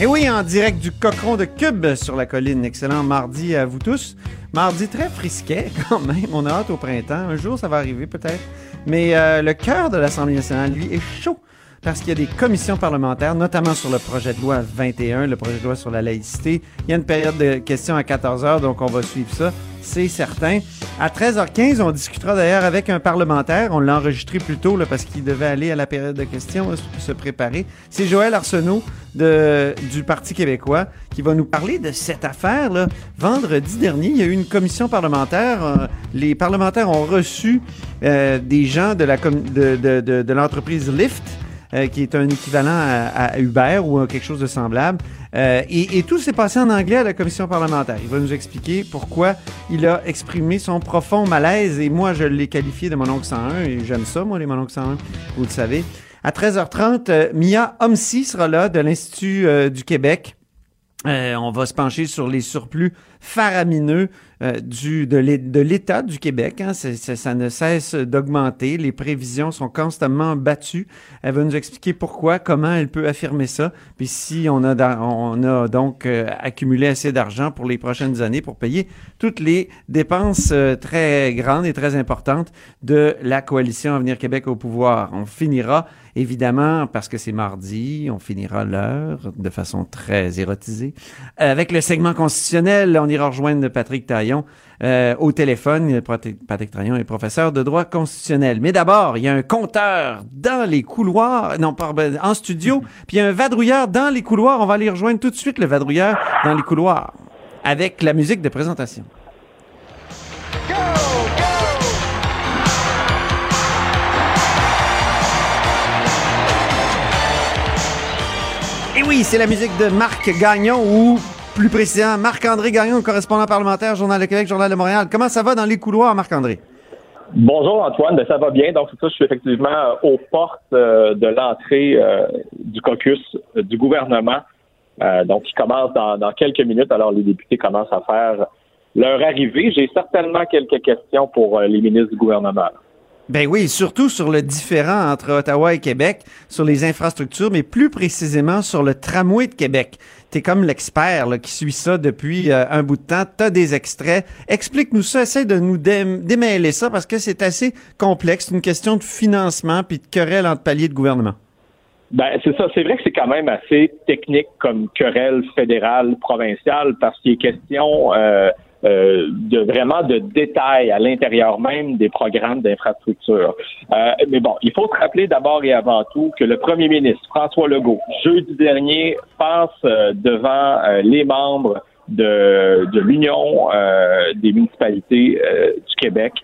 Et oui, en direct du cochon de Cube sur la colline. Excellent mardi à vous tous. Mardi très frisquet quand même. On a hâte au printemps. Un jour, ça va arriver peut-être. Mais euh, le cœur de l'Assemblée nationale, lui, est chaud parce qu'il y a des commissions parlementaires, notamment sur le projet de loi 21, le projet de loi sur la laïcité. Il y a une période de questions à 14 heures, donc on va suivre ça, c'est certain. À 13h15, on discutera d'ailleurs avec un parlementaire. On l'a enregistré plus tôt là, parce qu'il devait aller à la période de questions, se préparer. C'est Joël Arsenault de, du Parti québécois qui va nous parler de cette affaire. Là. Vendredi dernier, il y a eu une commission parlementaire. Euh, les parlementaires ont reçu euh, des gens de, la de, de, de, de l'entreprise Lyft euh, qui est un équivalent à, Uber ou quelque chose de semblable. Euh, et, tout s'est passé en anglais à la commission parlementaire. Il va nous expliquer pourquoi il a exprimé son profond malaise. Et moi, je l'ai qualifié de mon oncle 101. Et j'aime ça, moi, les mon oncle 101, vous le savez. À 13h30, euh, Mia Homsi sera là de l'Institut du Québec. on va se pencher sur les surplus faramineux euh, de l'État du Québec. Hein. ça ne cesse d'augmenter. Les prévisions sont constamment battues. Elle va nous expliquer pourquoi, comment elle peut affirmer ça. Puis si on a, on a donc euh, accumulé assez d'argent pour les prochaines années pour payer toutes les dépenses euh, très grandes et très importantes de la coalition Avenir Québec au pouvoir. On finira évidemment, parce que c'est mardi, on finira l'heure de façon très érotisée. Avec le segment constitutionnel, on ira rejoindre Patrick Taillon euh, au téléphone. Patrick Trayon est professeur de droit constitutionnel. Mais d'abord, il y a un compteur dans les couloirs, non, pardon, en studio, puis il y a un vadrouilleur dans les couloirs. On va aller rejoindre tout de suite le vadrouilleur dans les couloirs avec la musique de présentation. Oui, c'est la musique de Marc Gagnon ou plus précisément, Marc-André Gagnon, correspondant parlementaire, Journal de Québec, Journal de Montréal. Comment ça va dans les couloirs, Marc-André? Bonjour Antoine, ben, ça va bien. Donc ça, je suis effectivement euh, aux portes euh, de l'entrée euh, du caucus du gouvernement. donc qui commence dans, quelques minutes. Alors les députés commencent à faire leur arrivée. J'ai certainement quelques questions pour les ministres du gouvernement. Ben oui, surtout sur le différent entre Ottawa et Québec, sur les infrastructures, mais plus précisément sur le tramway de Québec. T'es comme l'expert qui suit ça depuis euh, un bout de temps. T'as des extraits. Explique-nous ça, essaie de nous démêler ça parce que c'est assez complexe. C'est une question de financement puis de querelle entre paliers de gouvernement. Ben, c'est ça. C'est vrai que c'est quand même assez technique comme querelle fédérale, provinciale, parce qu'il est question euh, euh, de vraiment de détails à l'intérieur même des programmes d'infrastructure. Euh, mais bon, il faut se rappeler d'abord et avant tout que le premier ministre François Legault, jeudi dernier, passe euh, devant les membres de, de l'Union des municipalités du Québec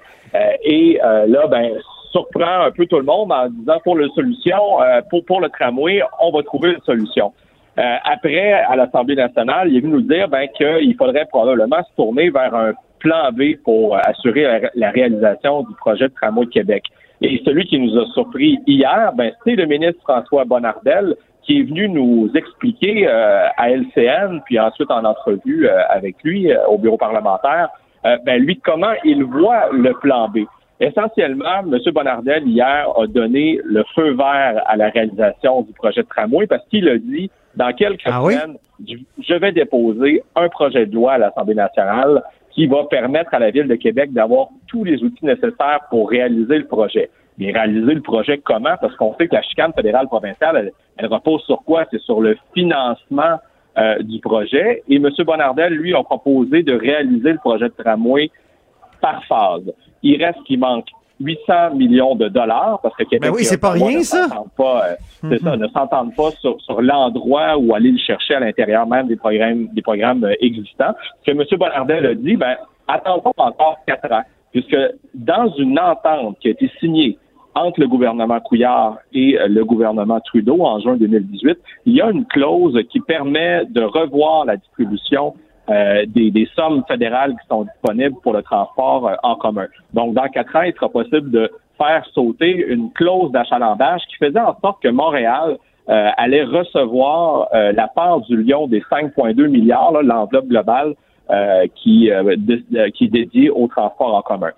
et là, ben surprend un peu tout le monde en disant pour la solution, pour, pour le tramway, on va trouver une solution. Euh, après, à l'Assemblée nationale, il est venu nous dire ben, qu'il faudrait probablement se tourner vers un plan B pour assurer la, réalisation du projet de tramway de Québec. Et celui qui nous a surpris hier, ben, c'est le ministre François Bonnardel qui est venu nous expliquer euh, à LCN, puis ensuite en entrevue euh, avec lui au bureau parlementaire, ben, lui, comment il voit le plan B. Essentiellement, M. Bonnardel, hier, a donné le feu vert à la réalisation du projet de tramway parce qu'il a dit dans quelques ah semaines, je vais déposer un projet de loi à l'Assemblée nationale qui va permettre à la Ville de Québec d'avoir tous les outils nécessaires pour réaliser le projet. Mais réaliser le projet comment? Parce qu'on sait que la chicane fédérale provinciale, elle, repose sur quoi? C'est sur le financement euh, du projet. Et M. Bonnardel, lui, a proposé de réaliser le projet de tramway par phase. Il reste qu'il manque 800 millions de dollars parce que Québec ben oui, c'est pas rien ça. Pas, euh, c'est ça, ne s'entendent pas sur, sur l'endroit où aller le chercher à l'intérieur même des programmes des programmes euh, existants. Ce que M. Bonnardel a dit, ben attendons encore quatre ans, puisque dans une entente qui a été signée entre le gouvernement Couillard et euh, le gouvernement Trudeau en juin 2018, il y a une clause qui permet de revoir la distribution des, des, sommes fédérales qui sont disponibles pour le transport en commun. Donc, dans quatre ans, il sera possible de faire sauter une clause d'achalandage qui faisait en sorte que Montréal allait recevoir la part du lion des 5,2 milliards, l'enveloppe globale qui, qui est dédiée au transport en commun.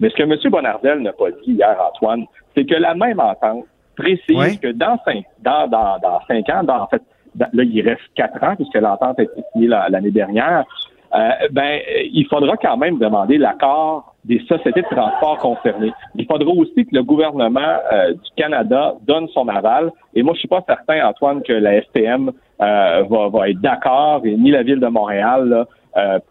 Mais ce que M. Bonardel n'a pas dit hier, Antoine, c'est que la même entente précise que dans cinq, dans, dans, dans cinq ans, dans, en fait, là, il reste quatre ans, puisque l'entente a été signée l'année dernière, euh, ben, il faudra quand même demander l'accord des sociétés de transport concernées. Il faudra aussi que le gouvernement euh, du Canada donne son aval. Et moi, je suis pas certain, Antoine, que la STM euh, va, va, être d'accord, et ni la ville de Montréal, là,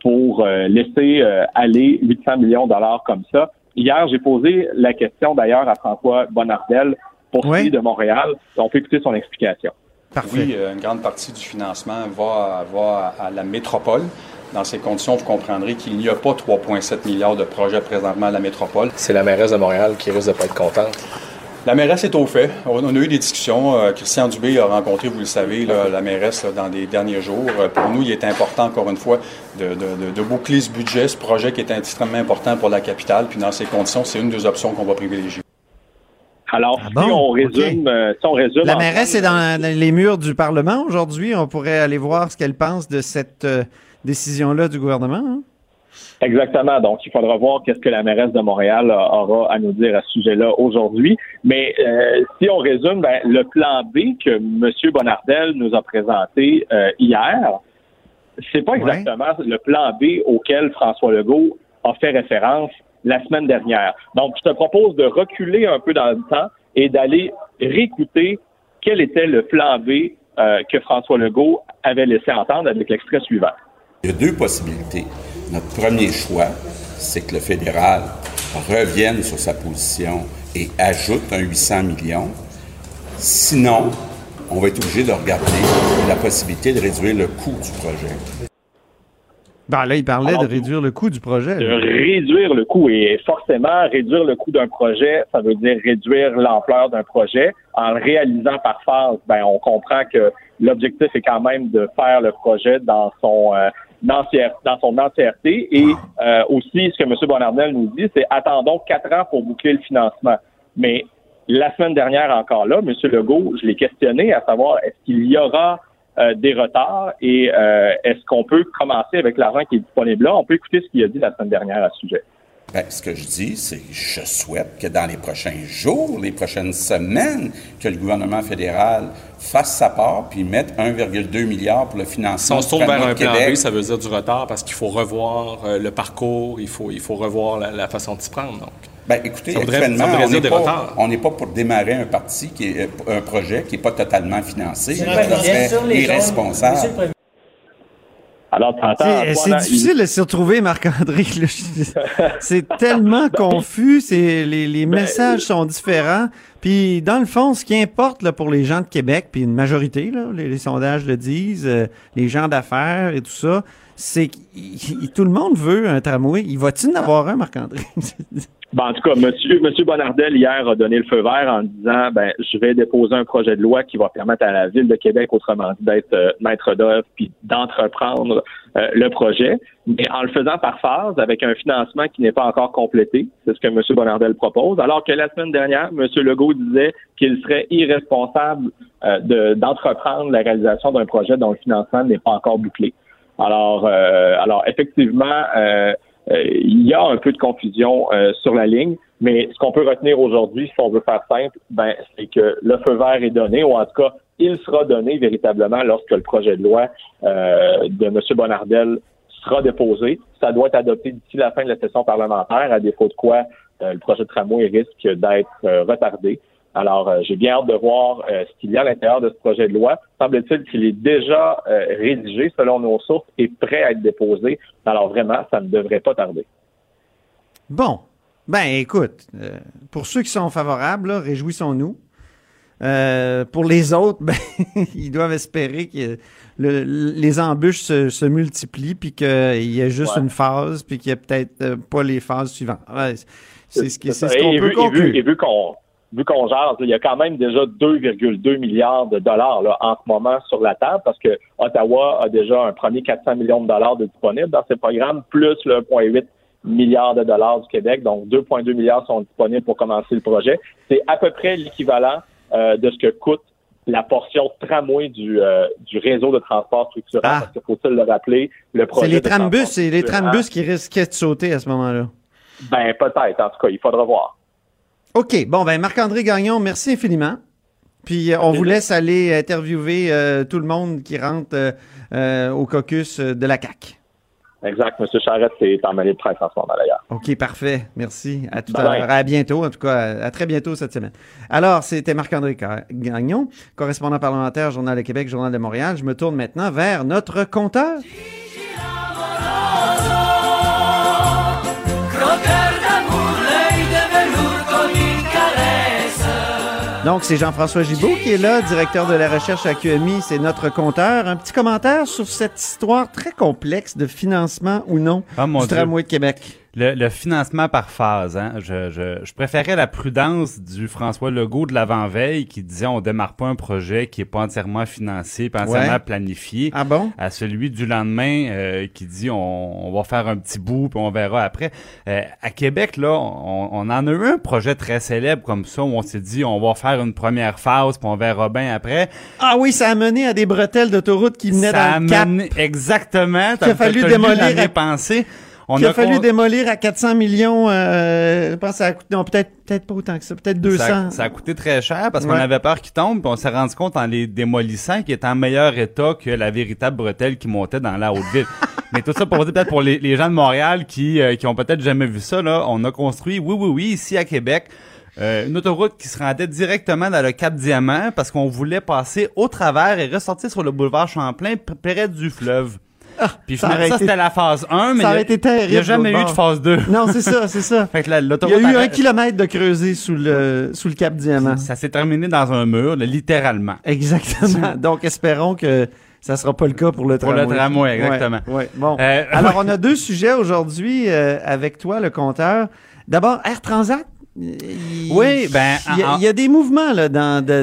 pour laisser aller 800 millions de dollars comme ça. Hier, j'ai posé la question d'ailleurs à François Bonnardel pour celui de Montréal. On peut écouter son explication. Oui, euh, une grande partie du financement va, va à la métropole. Dans ces conditions, vous comprendrez qu'il n'y a pas 3,7 milliards de projets présentement à la métropole. C'est la mairesse de Montréal qui risque de pas être contente. La mairesse est au fait. On a eu des discussions. Euh, Christian Dubé a rencontré, vous le savez, la mairesse dans les derniers jours. Euh, pour nous, il est important, encore une fois, de, boucler ce budget, ce projet qui est extrêmement important pour la capitale. Puis dans ces conditions, c'est une des options qu'on va privilégier. Alors, ah si, on résume, euh, si, on résume, La mairesse est dans les murs du Parlement aujourd'hui. On pourrait aller voir ce qu'elle pense de cette décision-là du gouvernement. Hein? Exactement. Donc, il faudra voir qu'est-ce que la mairesse de Montréal aura à nous dire à ce sujet-là aujourd'hui. Mais euh, si on résume, ben, le plan B que M. Bonardel nous a présenté euh, hier, c'est pas exactement le plan B auquel François Legault a fait référence la semaine dernière. Donc, je te propose de reculer un peu dans le temps et d'aller réécouter quel était le plan B euh, que François Legault avait laissé entendre avec l'extrait suivant. Il y a deux possibilités. Notre premier choix, c'est que le fédéral revienne sur sa position et ajoute un 800 millions. Sinon, on va être obligé de regarder la possibilité de réduire le coût du projet. Ben là, il parlait de réduire le coût du projet. De réduire le coût. Et forcément, réduire le coût d'un projet, ça veut dire réduire l'ampleur d'un projet. En le réalisant par phase, ben, on comprend que l'objectif est quand même de faire le projet dans son euh, dans, son entièreté. Et euh, aussi, ce que M. Bonardel nous dit, c'est attendons quatre ans pour boucler le financement. Mais la semaine dernière encore là, M. Legault, je l'ai questionné à savoir est-ce qu'il y aura euh, des retards et euh, est-ce qu'on peut commencer avec l'argent qui est disponible là? On peut écouter ce qu'il a dit la semaine dernière à ce sujet. Ben, ce que je dis, c'est que je souhaite que dans les prochains jours, les prochaines semaines, que le gouvernement fédéral fasse sa part puis mette 1,2 milliard pour le financement. Si on se tourne vers un plan B, ça veut dire du retard parce qu'il faut revoir euh, le parcours, il faut, il faut revoir la, façon de s'y prendre. Donc. Ben, écoutez, actuellement, on n'est pas, pour démarrer un parti qui est euh, un projet qui n'est pas totalement financé. Serait irresponsable. Alors, C'est difficile de s'y retrouver, Marc-André. c'est tellement confus, les, les ben, messages sont différents. Puis, dans le fond, ce qui importe là, pour les gens de Québec, puis une majorité, là, les, sondages le disent, euh, les gens d'affaires et tout ça, c'est tout le monde veut un tramway. Il va-t-il en avoir un, Marc-André? Ben, en tout cas, monsieur, monsieur Bonardel, hier, a donné le feu vert en disant, ben, je vais déposer un projet de loi qui va permettre à la Ville de Québec, autrement dit, d'être euh, maître d'œuvre puis d'entreprendre euh, le projet, mais en le faisant par phase, avec un financement qui n'est pas encore complété. C'est ce que monsieur Bonardel propose. Alors que la semaine dernière, monsieur Legault disait qu'il serait irresponsable euh, d'entreprendre la réalisation d'un projet dont le financement n'est pas encore bouclé. Alors, alors effectivement, euh, il y a un peu de confusion euh, sur la ligne, mais ce qu'on peut retenir aujourd'hui, si on veut faire simple, ben, c'est que le feu vert est donné, ou en tout cas, il sera donné véritablement lorsque le projet de loi euh, de M. Bonardel sera déposé. Ça doit être adopté d'ici la fin de la session parlementaire, à défaut de quoi le projet de tramway risque d'être retardé. Alors, euh, j'ai bien hâte de voir euh, ce qu'il y a à l'intérieur de ce projet de loi. Semble-t-il qu'il est déjà euh, rédigé selon nos sources et prêt à être déposé. Alors vraiment, ça ne devrait pas tarder. Bon. Ben écoute, pour ceux qui sont favorables, réjouissons-nous. pour les autres, ben, ils doivent espérer que les embûches se, multiplient, puis qu'il y ait juste une phase, puis qu'il n'y ait peut-être pas les phases suivantes. c'est ce qu'on peut conclure. et vu qu'on vu qu'on jase, il y a quand même déjà 2,2 milliards de dollars là, en ce moment sur la table parce que Ottawa a déjà un premier 400 millions de dollars de disponibles dans ses programmes, plus le 1,8 milliards de dollars du Québec. Donc, 2,2 milliards sont disponibles pour commencer le projet. C'est à peu près l'équivalent euh, de ce que coûte la portion tramway du, euh, du réseau de transport structurant, Ah. parce faut-il le rappeler, le projet C'est les trambus, c'est les trambus qui risquaient de sauter à ce moment-là. Ben, peut-être, en tout cas, il faudra voir. OK. Bon, ben, Marc-André Gagnon, merci infiniment. Puis, euh, on vous laisse aller interviewer euh, tout le monde qui rentre euh, au caucus de la CAQ. Exact. M. Charette est en mêlée de presse en ce moment, d'ailleurs. OK, parfait. Merci. À tout à l'heure. À bientôt, en tout cas, à, à très bientôt cette semaine. Alors, c'était Marc-André Ca- Gagnon, correspondant parlementaire, Journal de Québec, Journal de Montréal. Je me tourne maintenant vers notre compteur. Donc, c'est Jean-François Gibault qui est là, directeur de la recherche à QMI. C'est notre compteur. Un petit commentaire sur cette histoire très complexe de financement ou non Ah, du Dieu. tramway de Québec. Le, le financement par phase, hein. Je, je, je préférais la prudence du François Legault de l'avant-veille qui disait on démarre pas un projet qui est pas entièrement financé, pas entièrement Ouais. planifié. Ah bon? À celui du lendemain euh, qui dit on, on va faire un petit bout puis on verra après. Euh, à Québec là, on, on en a eu un projet très célèbre comme ça où on s'est dit on va faire une première phase puis on verra bien après. Ah oui, ça a mené à des bretelles d'autoroute qui venaient Ça a dans le cap. mené- exactement. Qu'il a fallu démolir passée. On Qu'il a, fallu démolir à 400 millions. Euh, je pense que ça a coûté, non, peut-être, peut-être pas autant que ça, peut-être 200. Ça, ça a coûté très cher parce qu'on avait peur qu'il tombe, puis on s'est rendu compte en les démolissant qu'il était en meilleur état que la véritable bretelle qui montait dans la haute ville. Mais tout ça pour dire peut-être pour les, les gens de Montréal qui euh, qui ont peut-être jamais vu ça là, on a construit oui oui oui ici à Québec euh, une autoroute qui se rendait directement dans le Cap Diamant parce qu'on voulait passer au travers et ressortir sur le boulevard Champlain près du fleuve. Puis ça ça, c'était la phase 1, mais ça aurait été terrible, il n'y a jamais eu de phase 2. Non, c'est ça, c'est ça. Fait que Il y a eu un kilomètre de creusé sous le, sous le cap Diamant. ça s'est terminé dans un mur, là, littéralement. Exactement. Donc, espérons que ça sera pas le cas pour le Pour tramway. le tramway, exactement. Ouais, ouais. Bon. Euh, Alors, on a deux sujets aujourd'hui euh, avec toi, le compteur. D'abord, Air Transat. Il- Oui, ben, il y, a, en- il y a des mouvements là,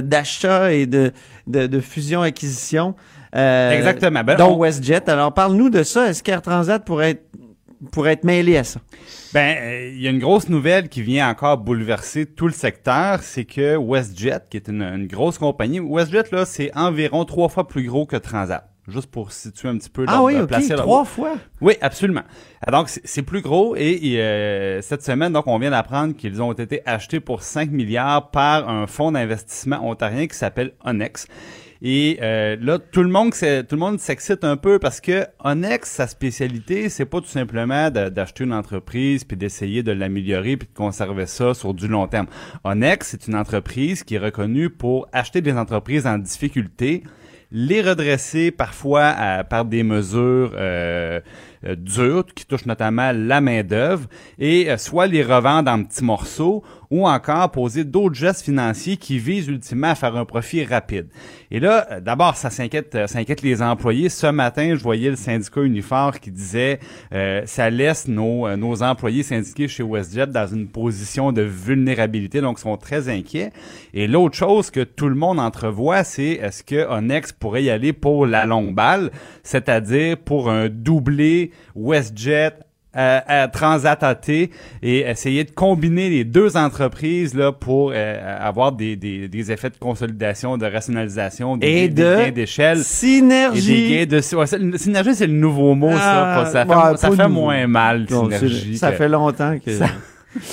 d'achat et de, de, de fusion-acquisition. Euh, Exactement. Ben, dont on- WestJet. Alors, parle-nous de ça. Est-ce qu'Air Transat pourrait être, pourrait être mêlé à ça? Ben, euh, il y a une grosse nouvelle qui vient encore bouleverser tout le secteur, c'est que WestJet, qui est une, une grosse compagnie, WestJet là, c'est environ trois fois plus gros que Transat. Juste pour situer un petit peu. Ah oui, de placer Trois fois. Oui, absolument. Ah, Donc, c'est- c'est plus gros et, et, euh, cette semaine, donc, on vient d'apprendre qu'ils ont été achetés pour 5 milliards par un fonds d'investissement ontarien qui s'appelle Onex. Et euh, là, tout le monde, tout le monde s'excite un peu parce que Onex, sa spécialité, c'est pas tout simplement d'acheter une entreprise puis d'essayer de l'améliorer puis de conserver ça sur du long terme. Onex, c'est une entreprise qui est reconnue pour acheter des entreprises en difficulté les redresser parfois à- par des mesures euh, euh, dures qui touchent notamment la main d'œuvre et euh, soit les revendre en petits morceaux ou encore poser d'autres gestes financiers qui visent ultimement à faire un profit rapide. Et là, euh, d'abord, ça s'inquiète, euh, ça inquiète les employés. Ce matin, je voyais le syndicat Unifor qui disait euh, ça laisse nos, euh, nos employés syndiqués chez WestJet dans une position de vulnérabilité, donc ils sont très inquiets. Et l'autre chose que tout le monde entrevoit, c'est est-ce que Onex pourrait y aller pour la longue balle, c'est-à-dire pour un doublé WestJet euh, à Transat AT et essayer de combiner les deux entreprises là pour euh, avoir des, des, des effets de consolidation, de rationalisation, des, Et des de gains d'échelle. Et Synergie. des gains de ouais, synergie, c'est le nouveau mot, ça. Ah, Ça fait, ouais, ça pas fait nouveau. moins mal, synergie. ça que- fait longtemps que, Ça-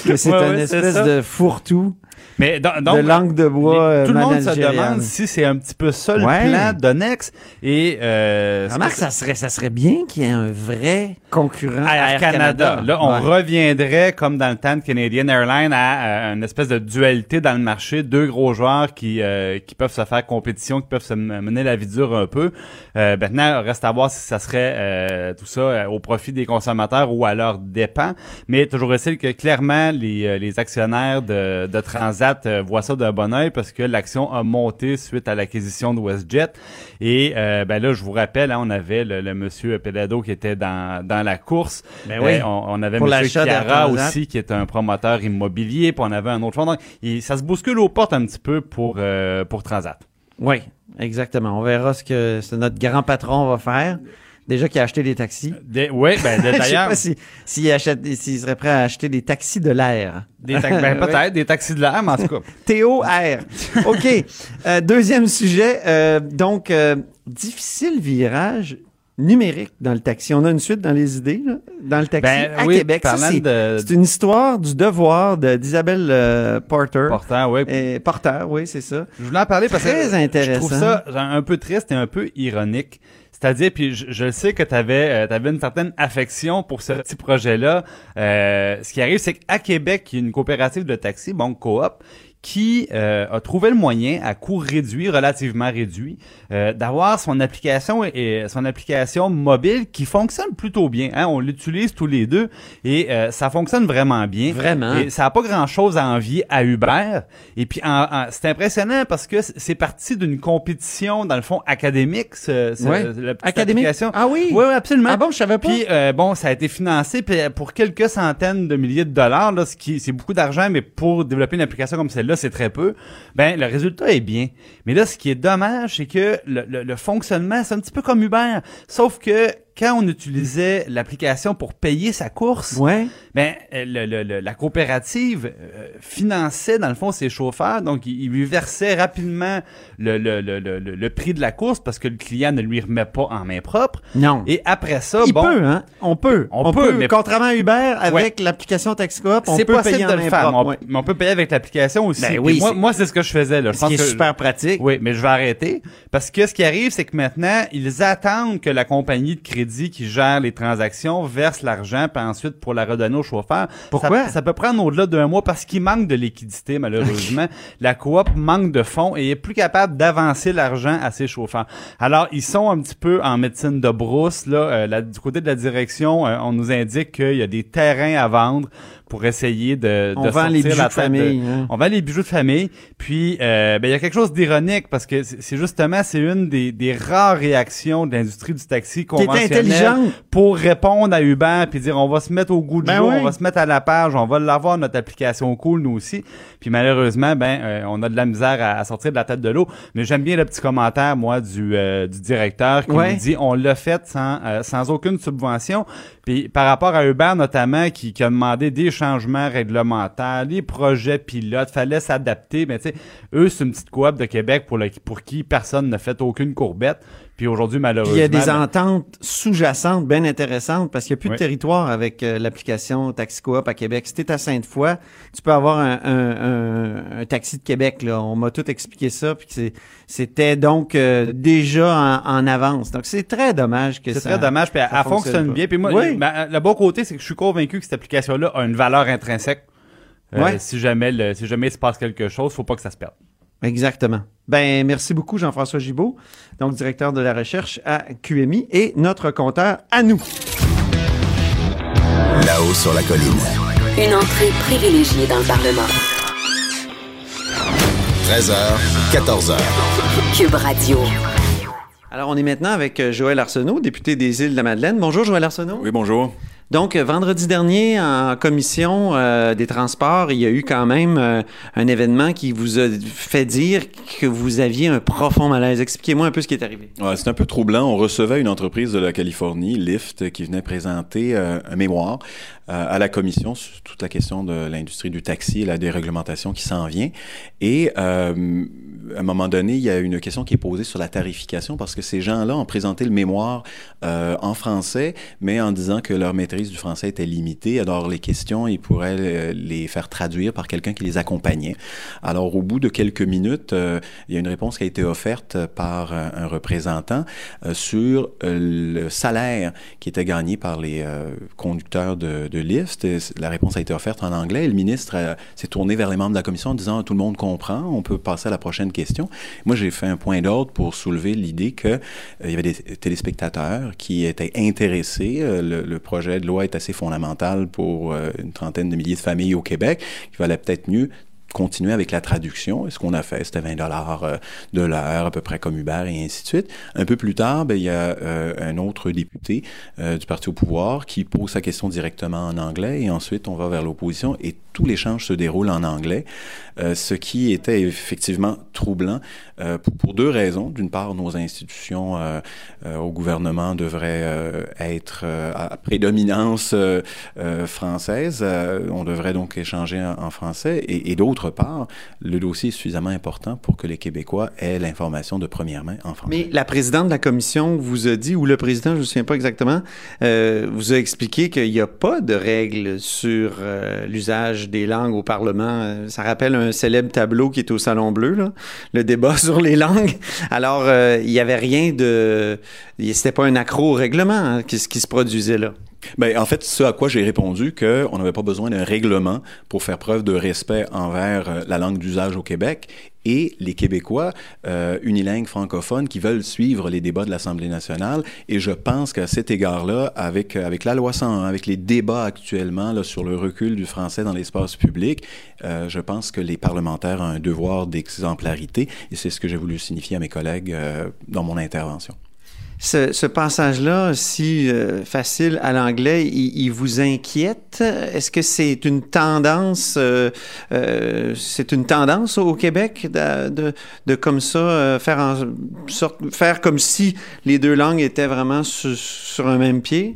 que c'est Ouais, une espèce de fourre-tout, Mais donc, de donc, langue de bois. les- euh, tout le monde se demande si c'est un petit peu ça le Ouais. plan d'Onex. Et euh, Remarque, ça serait, ça serait bien qu'il y ait un vrai concurrent à Air Canada. Là, on Ouais. reviendrait, comme dans le temps de Canadian Airlines, à, à une espèce de dualité dans le marché. Deux gros joueurs qui, euh, qui peuvent se faire compétition, qui peuvent se mener la vie dure un peu. Euh, maintenant, reste à voir si ça serait euh, tout ça euh, au profit des consommateurs ou à leur dépens. Mais toujours est-il que clairement, les, euh, les actionnaires de, de Transat Transat euh, voit ça d'un bon oeil parce que l'action a monté suite à l'acquisition de WestJet. Et euh, ben là, je vous rappelle, hein, on avait le, le monsieur Pelado qui était dans, dans la course. Ben oui. Euh, on, on avait Pour monsieur Chiara aussi qui est un promoteur immobilier. Puis on avait un autre fonds. Donc, et ça se bouscule aux portes un petit peu pour, euh, pour Transat. Oui, exactement. On verra ce que notre grand patron va faire. Déjà qu'il a acheté des taxis. Des- oui, ben de- Je sais d'ailleurs, pas si- s'il achète, s'il serait prêt à acheter des taxis de l'air. des ben, Ouais. peut-être des taxis de l'air, mais en tout cas. T-O-R. OK. Euh, deuxième sujet. euh, donc, euh, difficile virage numérique dans le taxi. On a une suite dans les idées, là, dans le taxi Ben, à oui, Québec. C'est, de- c'est une histoire du devoir de- d'Isabelle euh, Porter. Portant, oui. Et Porter, oui, c'est ça. Je voulais en parler parce Très que intéressant. je trouve ça genre, un peu triste et un peu ironique. C'est-à-dire, puis je, je sais que tu avais, une certaine affection pour ce petit projet-là. Euh, ce qui arrive, c'est qu'à Québec, il y a une coopérative de taxi, bon, coop, qui euh, a trouvé le moyen à coût réduit, relativement réduit, euh, d'avoir son application et son application mobile qui fonctionne plutôt bien. Hein? On l'utilise tous les deux et euh, ça fonctionne vraiment bien. Vraiment. Et ça n'a pas grand-chose à envier à Uber. Et puis, en- en- c'est impressionnant parce que c'est parti d'une compétition, dans le fond, académique, ce, ce- Ouais. la petite Académique? application. Ah oui? Oui, absolument. Ah bon, je savais pas. Puis, euh, bon, ça a été financé pour quelques centaines de milliers de dollars, là, ce qui c'est beaucoup d'argent, mais pour développer une application comme celle-là, c'est très peu. Ben, le résultat est bien. Mais là, ce qui est dommage, c'est que le, le- le fonctionnement, c'est un petit peu comme Uber. Sauf que quand on utilisait l'application pour payer sa course, Ouais. ben, euh, le- le- le- la coopérative euh, finançait, dans le fond, ses chauffeurs. Donc, il, il lui versait rapidement le, le, le, le, le- le prix de la course parce que le client ne lui remet pas en main propre. Non. Et après ça, Il bon, peut, hein? On peut. On peut, mais- Contrairement à Uber, avec l'application TaxiCoop, on c'est peut possible payer de en le main faire. propre, mais on, ouais. mais on peut payer avec l'application aussi. Ben oui, moi, c'est- moi, c'est ce que je faisais. Là. Je Ce pense qui est que- super pratique. Oui, mais je vais arrêter. Parce que ce qui arrive, c'est que maintenant, ils attendent que la compagnie de crédit qui gère les transactions verse l'argent, puis ensuite pour la redonner au chauffeur. Pourquoi? Ça, ça peut prendre au-delà d'un mois parce qu'il manque de liquidité, malheureusement. la coop manque de fonds et est plus capable d'avancer l'argent à ses chauffeurs. Alors, ils sont un petit peu en médecine de brousse. Là, Euh, du côté de la direction, euh, on nous indique qu'il y a des terrains à vendre pour essayer de, On de vend les bijoux la de famille, hein. on vend les bijoux de famille. Puis, euh, ben, il y a quelque chose d'ironique parce que c'est justement, c'est une des, des rares réactions de l'industrie du taxi conventionnelle pour répondre à Uber puis dire on va se mettre au goût du Ben jour, oui. on va se mettre à la page, on va l'avoir notre application cool nous aussi. Puis malheureusement, ben, euh, on a de la misère à, à sortir de la tête de l'eau. Mais j'aime bien le petit commentaire moi du, euh, du directeur qui Ouais. nous dit on l'a fait sans, sans aucune subvention. Puis par rapport à Uber notamment qui, qui a demandé des changements réglementaires, les projets pilotes, fallait s'adapter. Mais tu sais, eux c'est une petite coop de Québec pour qui personne n'a fait aucune courbette. Puis aujourd'hui Puis malheureusement, il y a des ententes sous-jacentes bien intéressantes parce qu'il n'y a plus Oui. de territoire avec euh, l'application TaxiCoop à Québec. Si t'es à Sainte-Foy, tu peux avoir un, un- un- un taxi de Québec. Là. On m'a tout expliqué ça. Puis c'est- c'était donc euh, déjà en, en avance. Donc c'est très dommage que C'est ça. très dommage, puis elle, fonctionne bien. Puis moi, Oui. le, ben, le bon côté, c'est que je suis convaincu que cette application-là a une valeur intrinsèque. Euh, Ouais. Si jamais, le- si jamais il se passe quelque chose, faut pas que ça se perde. Exactement. Ben merci beaucoup Jean-François Gibault, donc directeur de la recherche à QMI et notre compteur à nous. Là-haut sur la colline. Une entrée privilégiée dans le Parlement. 13h, 14h. Cube Radio. Alors on est maintenant avec euh, Joël Arsenault, député des îles de la Madeleine. Bonjour Joël Arsenault. Oui, bonjour. Donc, euh, vendredi dernier, en commission euh, des transports, il y a eu quand même euh, un événement qui vous a fait dire que vous aviez un profond malaise. Expliquez-moi un peu ce qui est arrivé. C'est un peu troublant. On recevait une entreprise de la Californie, Lyft, qui venait présenter un mémoire à la commission sur toute la question de l'industrie du taxi et la déréglementation qui s'en vient. Et à un moment donné, il y a une question qui est posée sur la tarification parce que ces gens-là ont présenté le mémoire en français, mais en disant que leur maîtrise du français était limitée. Alors les questions, ils pourraient euh, les faire traduire par quelqu'un qui les accompagnait. Alors au bout de quelques minutes, euh, il y a une réponse qui a été offerte par un, représentant euh, sur euh, le salaire qui était gagné par les conducteurs de, de La réponse a été offerte en anglais le ministre s'est tourné vers les membres de la commission en disant tout le monde comprend, on peut passer à la prochaine question. Moi, j'ai fait un point d'ordre pour soulever l'idée euh, il y avait des téléspectateurs qui étaient intéressés. Le, le projet loi est assez fondamental pour euh, une trentaine de milliers de familles au Québec. Il valait peut-être mieux continuer avec la traduction? Et ce qu'on a fait, c'était 20 dollars euh, de l'heure, à peu près comme Uber et ainsi de suite. Un peu plus tard, ben, il y a euh, un autre député euh, du parti au pouvoir qui pose sa question directement en anglais et ensuite on va vers l'opposition et tout l'échange se déroule en anglais, ce qui était effectivement troublant pour, pour, deux raisons. D'une part, nos institutions au gouvernement devraient être à prédominance française. on devrait donc échanger en, en français et, et d'autre part, le dossier est suffisamment important pour que les Québécois aient l'information de première main en français. Mais la présidente de la commission vous a dit, ou le président, je ne me souviens pas exactement, euh, vous a expliqué qu'il n'y a pas de règles sur euh, l'usage des langues au Parlement. Ça rappelle un célèbre tableau qui est au Salon Bleu, le débat sur les langues. Alors, euh, il n'y avait rien de... C'était pas un accro au règlement hein, qui se produisait là. Ben, en fait, ce à quoi j'ai répondu qu'on n'avait pas besoin d'un règlement pour faire preuve de respect envers euh, la langue d'usage au Québec et les Québécois euh, unilingues francophones qui veulent suivre les débats de l'Assemblée nationale. Et je pense qu'à cet égard-là, avec, euh, avec la loi 101, avec les débats actuellement là, sur le recul du français dans l'espace public, je pense que les parlementaires ont un devoir d'exemplarité et c'est ce que j'ai voulu signifier à mes collègues dans mon intervention ce, passage-là, si euh, facile à l'anglais, il, vous inquiète? Est-ce que c'est une tendance, euh, euh, c'est une tendance au Québec de, comme ça faire en sorte, faire comme si les deux langues étaient vraiment sur, un même pied?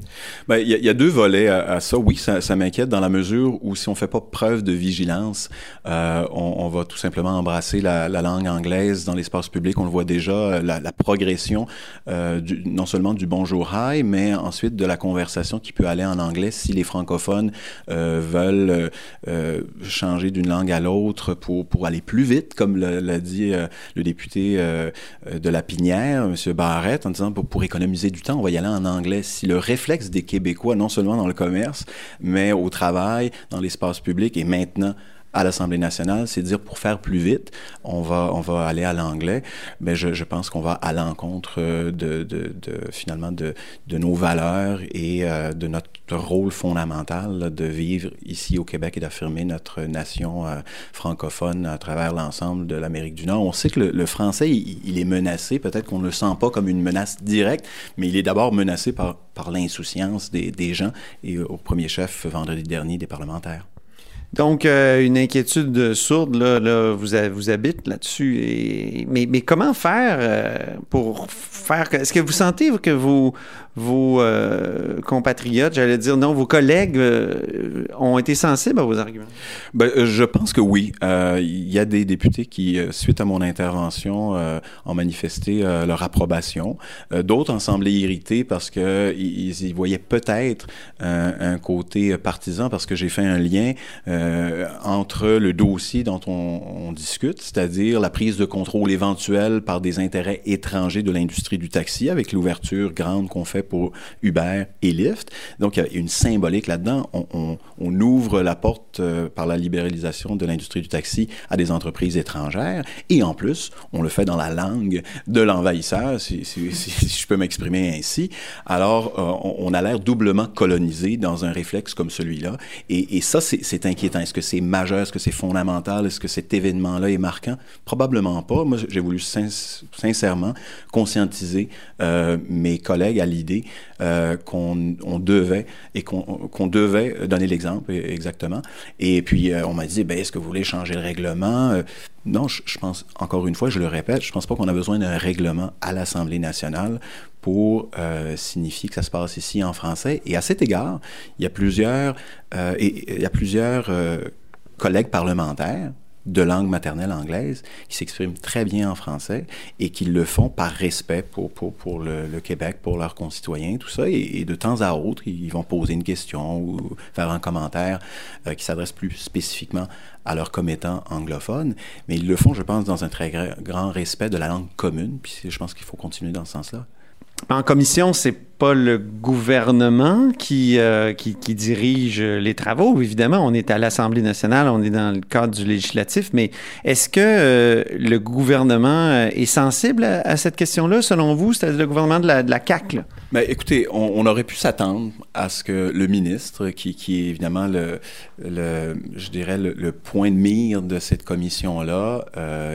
Ben, il y, a deux volets à, ça. Oui, ça, m'inquiète dans la mesure où si on fait pas preuve de vigilance, on, va tout simplement embrasser la, la langue anglaise dans l'espace public. On le voit déjà, la, la progression du, non seulement du bonjour hi, mais ensuite de la conversation qui peut aller en anglais si les francophones euh, veulent euh, changer d'une langue à l'autre pour, pour aller plus vite, comme l'a dit euh, le député euh, de la Pinière, M. Barrette, en disant pour, pour, économiser du temps, on va y aller en anglais. Si le réflexe des Québécois, non seulement dans le commerce, mais au travail, dans l'espace public et maintenant à l'Assemblée nationale, c'est dire pour faire plus vite, on va, on va aller à l'anglais, mais je, je pense qu'on va à l'encontre de, de, de, finalement de, de nos valeurs et euh, de notre rôle fondamental de vivre ici au Québec et d'affirmer notre nation euh, francophone à travers l'ensemble de l'Amérique du Nord. On sait que le, le français, il, il, est menacé, peut-être qu'on ne le sent pas comme une menace directe, mais il est d'abord menacé par, par l'insouciance des, des gens et au premier chef vendredi dernier des parlementaires. Donc, euh, une inquiétude sourde là, vous, vous habite là-dessus. Mais, mais comment faire euh, pour faire... Est-ce que vous sentez que vos, vos euh, compatriotes, j'allais dire, non, vos collègues euh, ont été sensibles à vos arguments? Ben, je pense que oui. Euh, il y a des députés qui, suite à mon intervention, ont manifesté leur approbation. D'autres en semblaient irrités parce qu'ils ils y voyaient peut-être un, côté partisan parce que j'ai fait un lien euh, entre le dossier dont on, on discute, c'est-à-dire la prise de contrôle éventuelle par des intérêts étrangers de l'industrie du taxi, avec l'ouverture grande qu'on fait pour Uber et Lyft. Donc, il y a une symbolique là-dedans. On, ouvre la porte euh, par la libéralisation de l'industrie du taxi à des entreprises étrangères, et en plus, on le fait dans la langue de l'envahisseur, si, je peux m'exprimer ainsi. Alors, euh, on, a l'air doublement colonisé dans un réflexe comme celui-là, et, ça, c'est inquiétant. Est-ce que c'est majeur? Est-ce que c'est fondamental? Est-ce que cet événement-là est marquant? Probablement pas. Moi, j'ai voulu sin sincèrement conscientiser euh, mes collègues à l'idée euh, qu'on on devait et qu'on qu devait donner l'exemple exactement. Et puis, euh, on m'a dit, ben, est-ce que vous voulez changer le règlement? Euh, non, je, pense, encore une fois, je le répète, je pense pas qu'on a besoin d'un règlement à l'Assemblée nationale pour signifier que ça se passe ici en français. Et à cet égard, il y a plusieurs, il y a plusieurs collègues parlementaires de langue maternelle anglaise qui s'expriment très bien en français et qui le font par respect pour, pour, le, Québec, pour leurs concitoyens, tout ça. Et, de temps à autre, ils vont poser une question ou faire un commentaire euh, qui s'adresse plus spécifiquement à leur commettant anglophone. Mais ils le font, je pense, dans un très grand respect de la langue commune. Puis je pense qu'il faut continuer dans ce sens-là. En commission, c'est pas le gouvernement qui, euh, qui, dirige les travaux. Évidemment, on est à l'Assemblée nationale, on est dans le cadre du législatif, mais est-ce que euh, le gouvernement euh, est sensible à, cette question-là, selon vous, c'est-à-dire le gouvernement de la, de CAQ? Là? Bien, écoutez, on, aurait pu s'attendre à ce que le ministre, qui, est évidemment le, je dirais, le, point de mire de cette commission-là,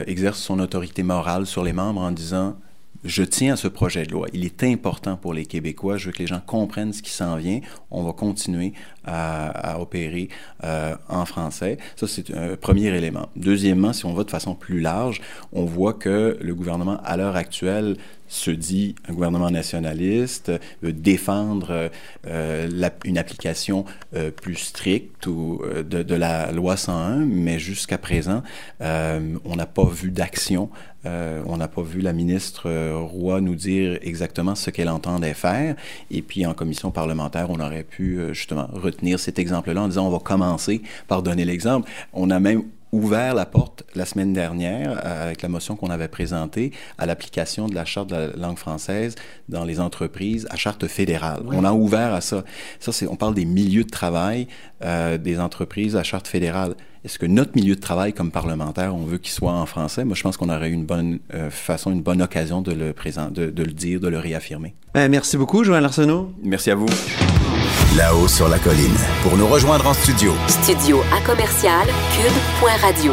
exerce son autorité morale sur les membres en disant je tiens à ce projet de loi. Il est important pour les Québécois. Je veux que les gens comprennent ce qui s'en vient. On va continuer à, opérer euh, en français. Ça, c'est un premier élément. Deuxièmement, si on va de façon plus large, on voit que le gouvernement, à l'heure actuelle, se dit un gouvernement nationaliste, défendre euh, une application euh, plus stricte euh, de, de, la loi 101, mais jusqu'à présent, on n'a pas vu d'action. On n'a pas vu la ministre Roy nous dire exactement ce qu'elle entendait faire. Et puis en commission parlementaire, on aurait pu justement retenir cet exemple-là en disant on va commencer par donner l'exemple. On a même ouvert la porte la semaine dernière euh, avec la motion qu'on avait présentée à l'application de la charte de la langue française dans les entreprises à charte fédérale. Oui. On a ouvert à ça. Ça, c'est, on parle des milieux de travail euh, des entreprises à charte fédérale. Est-ce que notre milieu de travail comme parlementaire, on veut qu'il soit en français? Moi, je pense qu'on aurait eu une bonne euh, façon, une bonne occasion de le, présent, de, de le dire, de le réaffirmer. Ben, merci beaucoup, Joël Arsenault. Merci à vous. Là-haut sur la colline. Pour nous rejoindre en studio. Studio à commercial cube.radio.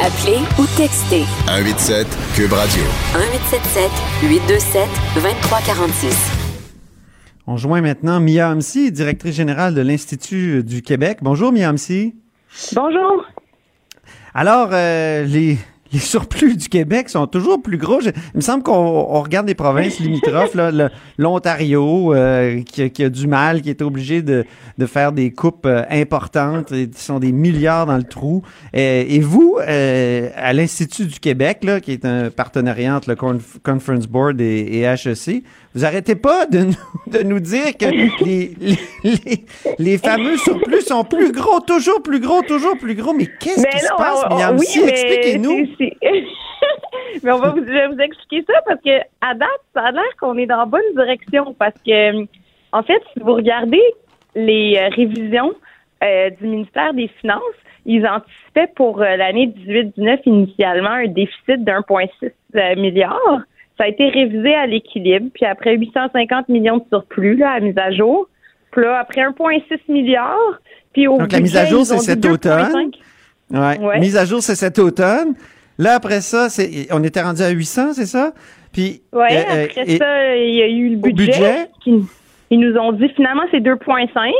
Appelez ou textez. 187 cube radio. 1877 827 2346. On joint maintenant Mia Hamsi, directrice générale de l'Institut du Québec. Bonjour Mia Hamsi. Bonjour. Alors, euh, les, les surplus du Québec sont toujours plus gros. Je, il me semble qu'on regarde les provinces limitrophes, l'Ontario euh, qui, qui, a du mal, qui est obligé de, de faire des coupes euh, importantes, et qui sont des milliards dans le trou. Et, et vous, euh, à l'Institut du Québec, là, qui est un partenariat entre le Conf Conference Board et, et, HEC, vous arrêtez pas de nous, de nous dire que les, les, les, les, fameux surplus sont plus gros, toujours plus gros, toujours plus gros. Mais qu'est-ce qui se passe, Miam? Oui, si, mais on va vous, je vais vous expliquer ça parce que à date, ça a l'air qu'on est dans la bonne direction parce que, en fait, si vous regardez les euh, révisions euh, du ministère des Finances, ils anticipaient pour euh, l'année 18-19 initialement un déficit d'1,6 euh, milliard. Ça a été révisé à l'équilibre, puis après 850 millions de surplus là, à mise à jour. Puis là, après 1,6 milliard, puis au Donc budget, la mise à jour, c'est cet automne. 2,5. Ouais. Ouais. Mise à jour, c'est cet automne. Là, après ça, c'est, on était rendu à 800, c'est ça? Puis, Oui, euh, après et- ça, il y a eu le budget. budget? qui- ils nous ont dit finalement c'est 2,5.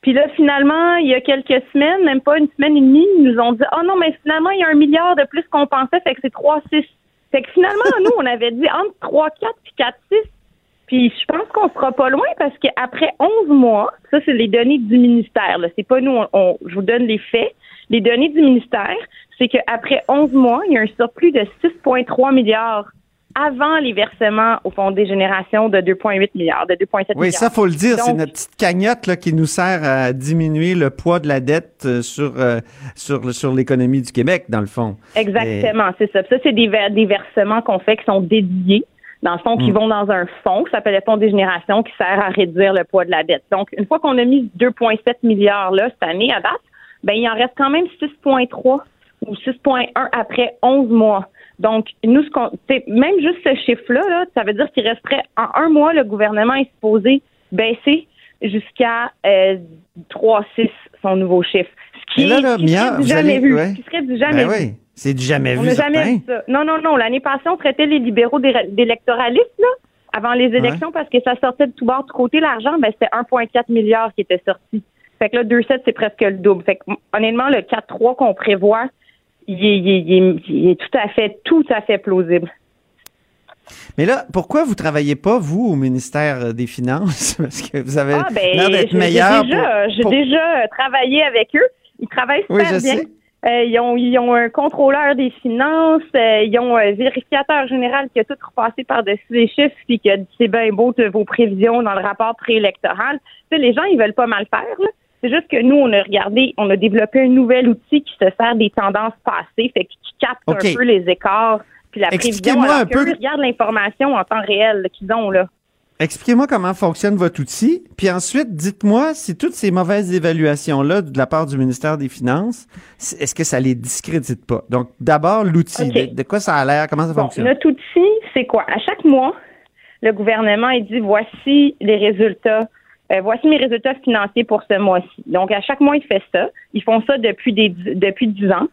Puis là, finalement, il y a quelques semaines, même pas une semaine et demie, ils nous ont dit Oh non, mais finalement, il y a un milliard de plus qu'on pensait, fait que c'est 3,6. Fait que finalement, nous, on avait dit entre 3,4 puis 4,6. Puis je pense qu'on sera pas loin parce qu'après 11 mois, ça, c'est les données du ministère. Là. C'est pas nous, on- on- je vous donne les faits. Les données du ministère, c'est qu'après 11 mois, il y a un surplus de 6,3 milliards avant les versements au fonds des générations de 2,8 milliards, de 2,7 oui, milliards. ça, faut le dire, c'est notre petite cagnotte là, qui nous sert à diminuer le poids de la dette euh, sur, euh, sur, sur l'économie du Québec, dans le fond. Exactement, c'est ça. Ça, c'est des, ver- des versements qu'on fait qui sont dédiés, dans le fond, qui Mm. vont dans un fonds qui s'appelle le Fonds des générations, qui sert à réduire le poids de la dette. Donc, une fois qu'on a mis 2,7 milliards là cette année à date, ben il en reste quand même 6,3 ou 6,1 après 11 mois. Donc, nous, ce qu'on, même juste ce chiffre-là, là, ça veut dire qu'il resterait en un mois, le gouvernement est supposé baisser jusqu'à euh, 3,6 son nouveau chiffre. Ce qui Et là, est là, qui Mia, serait du jamais allez- vu. ouais. Qui serait du jamais Ben vu. oui, c'est du jamais On vu, jamais vu ça. Non, non, non. L'année passée, on traitait les libéraux d'é- d'électoralistes, là, avant les élections, parce que ça sortait de tout bord, de côté, l'argent, ben, c'était 1,4 milliard qui était sorti. Fait que là, 2,7, c'est presque le double. Fait que, honnêtement, le 4,3 qu'on prévoit, il est, il est- il est- il est tout à fait, tout à fait plausible. Mais là, pourquoi vous travaillez pas, vous, au ministère des Finances? Parce que vous avez Ah, ben, l'air d'être meilleur. J'ai déjà, pour- j'ai pour- déjà euh, travaillé avec eux. Ils travaillent Oui, super je bien. sais. Euh, ils, ont, ils ont un contrôleur des finances, euh, ils ont un vérificateur général qui a tout repassé par-dessus les chiffres puis qui a dit c'est bien beau de vos prévisions dans le rapport préélectoral. Tu sais, les gens, ils veulent pas mal faire. là. C'est juste que nous, on a regardé, on a développé un nouvel outil qui se sert des tendances passées, fait qui capte un peu les écarts Puis la prévision, Expliquez-moi alors un peu- regardent l'information en temps réel là, qu'ils ont, là. Expliquez-moi comment fonctionne votre outil, puis ensuite, dites-moi si toutes ces mauvaises évaluations-là de la part du ministère des Finances, est-ce que ça les discrédite pas? Donc, d'abord, l'outil. De, de quoi ça a l'air? Comment ça Bon, fonctionne? notre outil, c'est quoi? À chaque mois, le gouvernement, il dit, voici les résultats, euh, voici mes résultats financiers pour ce mois-ci. Donc, à chaque mois, il fait ça. Ils font ça depuis des, depuis 10 ans.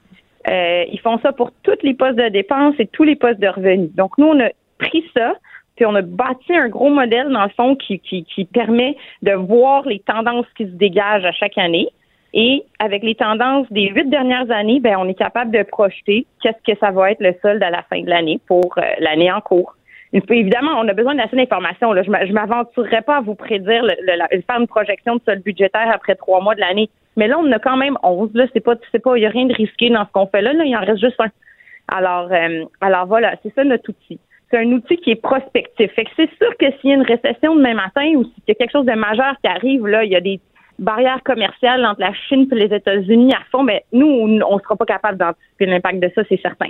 Euh, ils font ça pour tous les postes de dépenses et tous les postes de revenus. Donc, nous, on a pris ça, puis on a bâti un gros modèle, dans le fond, qui, qui, permet de voir les tendances qui se dégagent à chaque année. Et avec les tendances des huit dernières années, ben, on est capable de projeter qu'est-ce que ça va être le solde à la fin de l'année pour euh, l'année en cours. Évidemment, on a besoin d'assez d'informations. là. Je m'aventurerai pas à vous prédire, le, le- la- faire une projection de solde budgétaire après trois mois de l'année. Mais là, on a quand même 11. Là, c'est pas, c'est pas, il n'y a rien de risqué dans ce qu'on fait là. Là, il en reste juste un. Alors, euh, alors voilà, c'est ça notre outil. C'est un outil qui est prospectif. Fait que c'est sûr que s'il y a une récession demain matin ou s'il y a quelque chose de majeur qui arrive, là, il y a des barrières commerciales entre la Chine et les États-Unis à fond, mais nous, on ne sera pas capable d'anticiper l'impact de ça, c'est certain.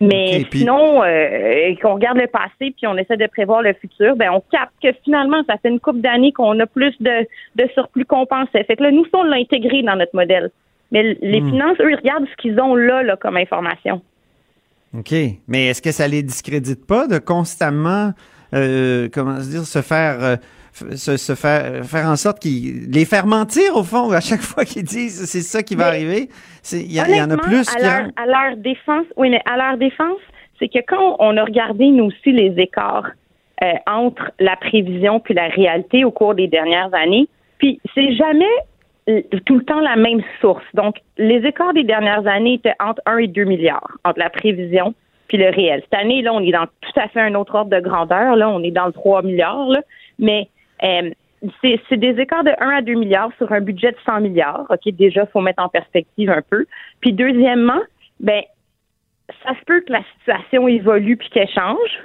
Mais sinon, euh, qu'on regarde le passé puis on essaie de prévoir le futur, ben on capte que finalement, ça fait une couple d'années qu'on a plus de, de surplus compensé. Fait que là, nous, on l'a intégré dans notre modèle. Mais les Hmm. finances, eux, ils regardent ce qu'ils ont là, là comme information. OK. Mais est-ce que ça les discrédite pas de constamment, euh, comment se dire, se faire, euh, se, se faire, faire en sorte qu'ils, les faire mentir au fond à chaque fois qu'ils disent c'est ça qui va Mais- arriver? Il y, en a plus à leur, à leur défense, oui, mais à leur défense, c'est que quand on a regardé nous aussi les écarts euh, entre la prévision puis la réalité au cours des dernières années, puis c'est jamais euh, tout le temps la même source. Donc, les écarts des dernières années étaient entre 1 et 2 milliards entre la prévision puis le réel. Cette année, là, on est dans tout à fait un autre ordre de grandeur. Là, on est dans le 3 milliards. Là, mais euh, c'est des écarts de 1 à 2 milliards sur un budget de 100 milliards. OK, déjà, faut mettre en perspective un peu. Puis deuxièmement, ben ça se peut que la situation évolue puis qu'elle change.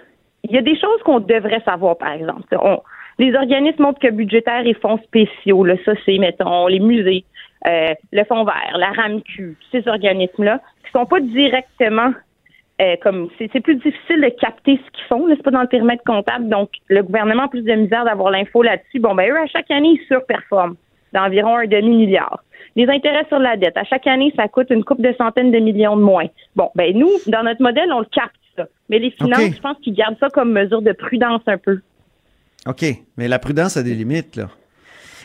Il y a des choses qu'on devrait savoir, par exemple. Les organismes montrent que budgétaires et fonds spéciaux, là, ça c'est, mettons, les musées, euh, le Fonds vert, la RAMQ, ces organismes-là, qui sont pas directement euh, comme c'est plus difficile de capter ce qu'ils font, c'est pas dans le périmètre comptable. Donc, le gouvernement a plus de misère d'avoir l'info là-dessus. Bon, ben eux, à chaque année, ils surperforment d'environ un demi-milliard. Les intérêts sur la dette, à chaque année, ça coûte une coupe de centaines de millions de moins. Bon, ben nous, dans notre modèle, on le capte ça. Mais les finances, je pense qu'ils gardent ça comme mesure de prudence un peu. OK. Mais la prudence a des limites, là.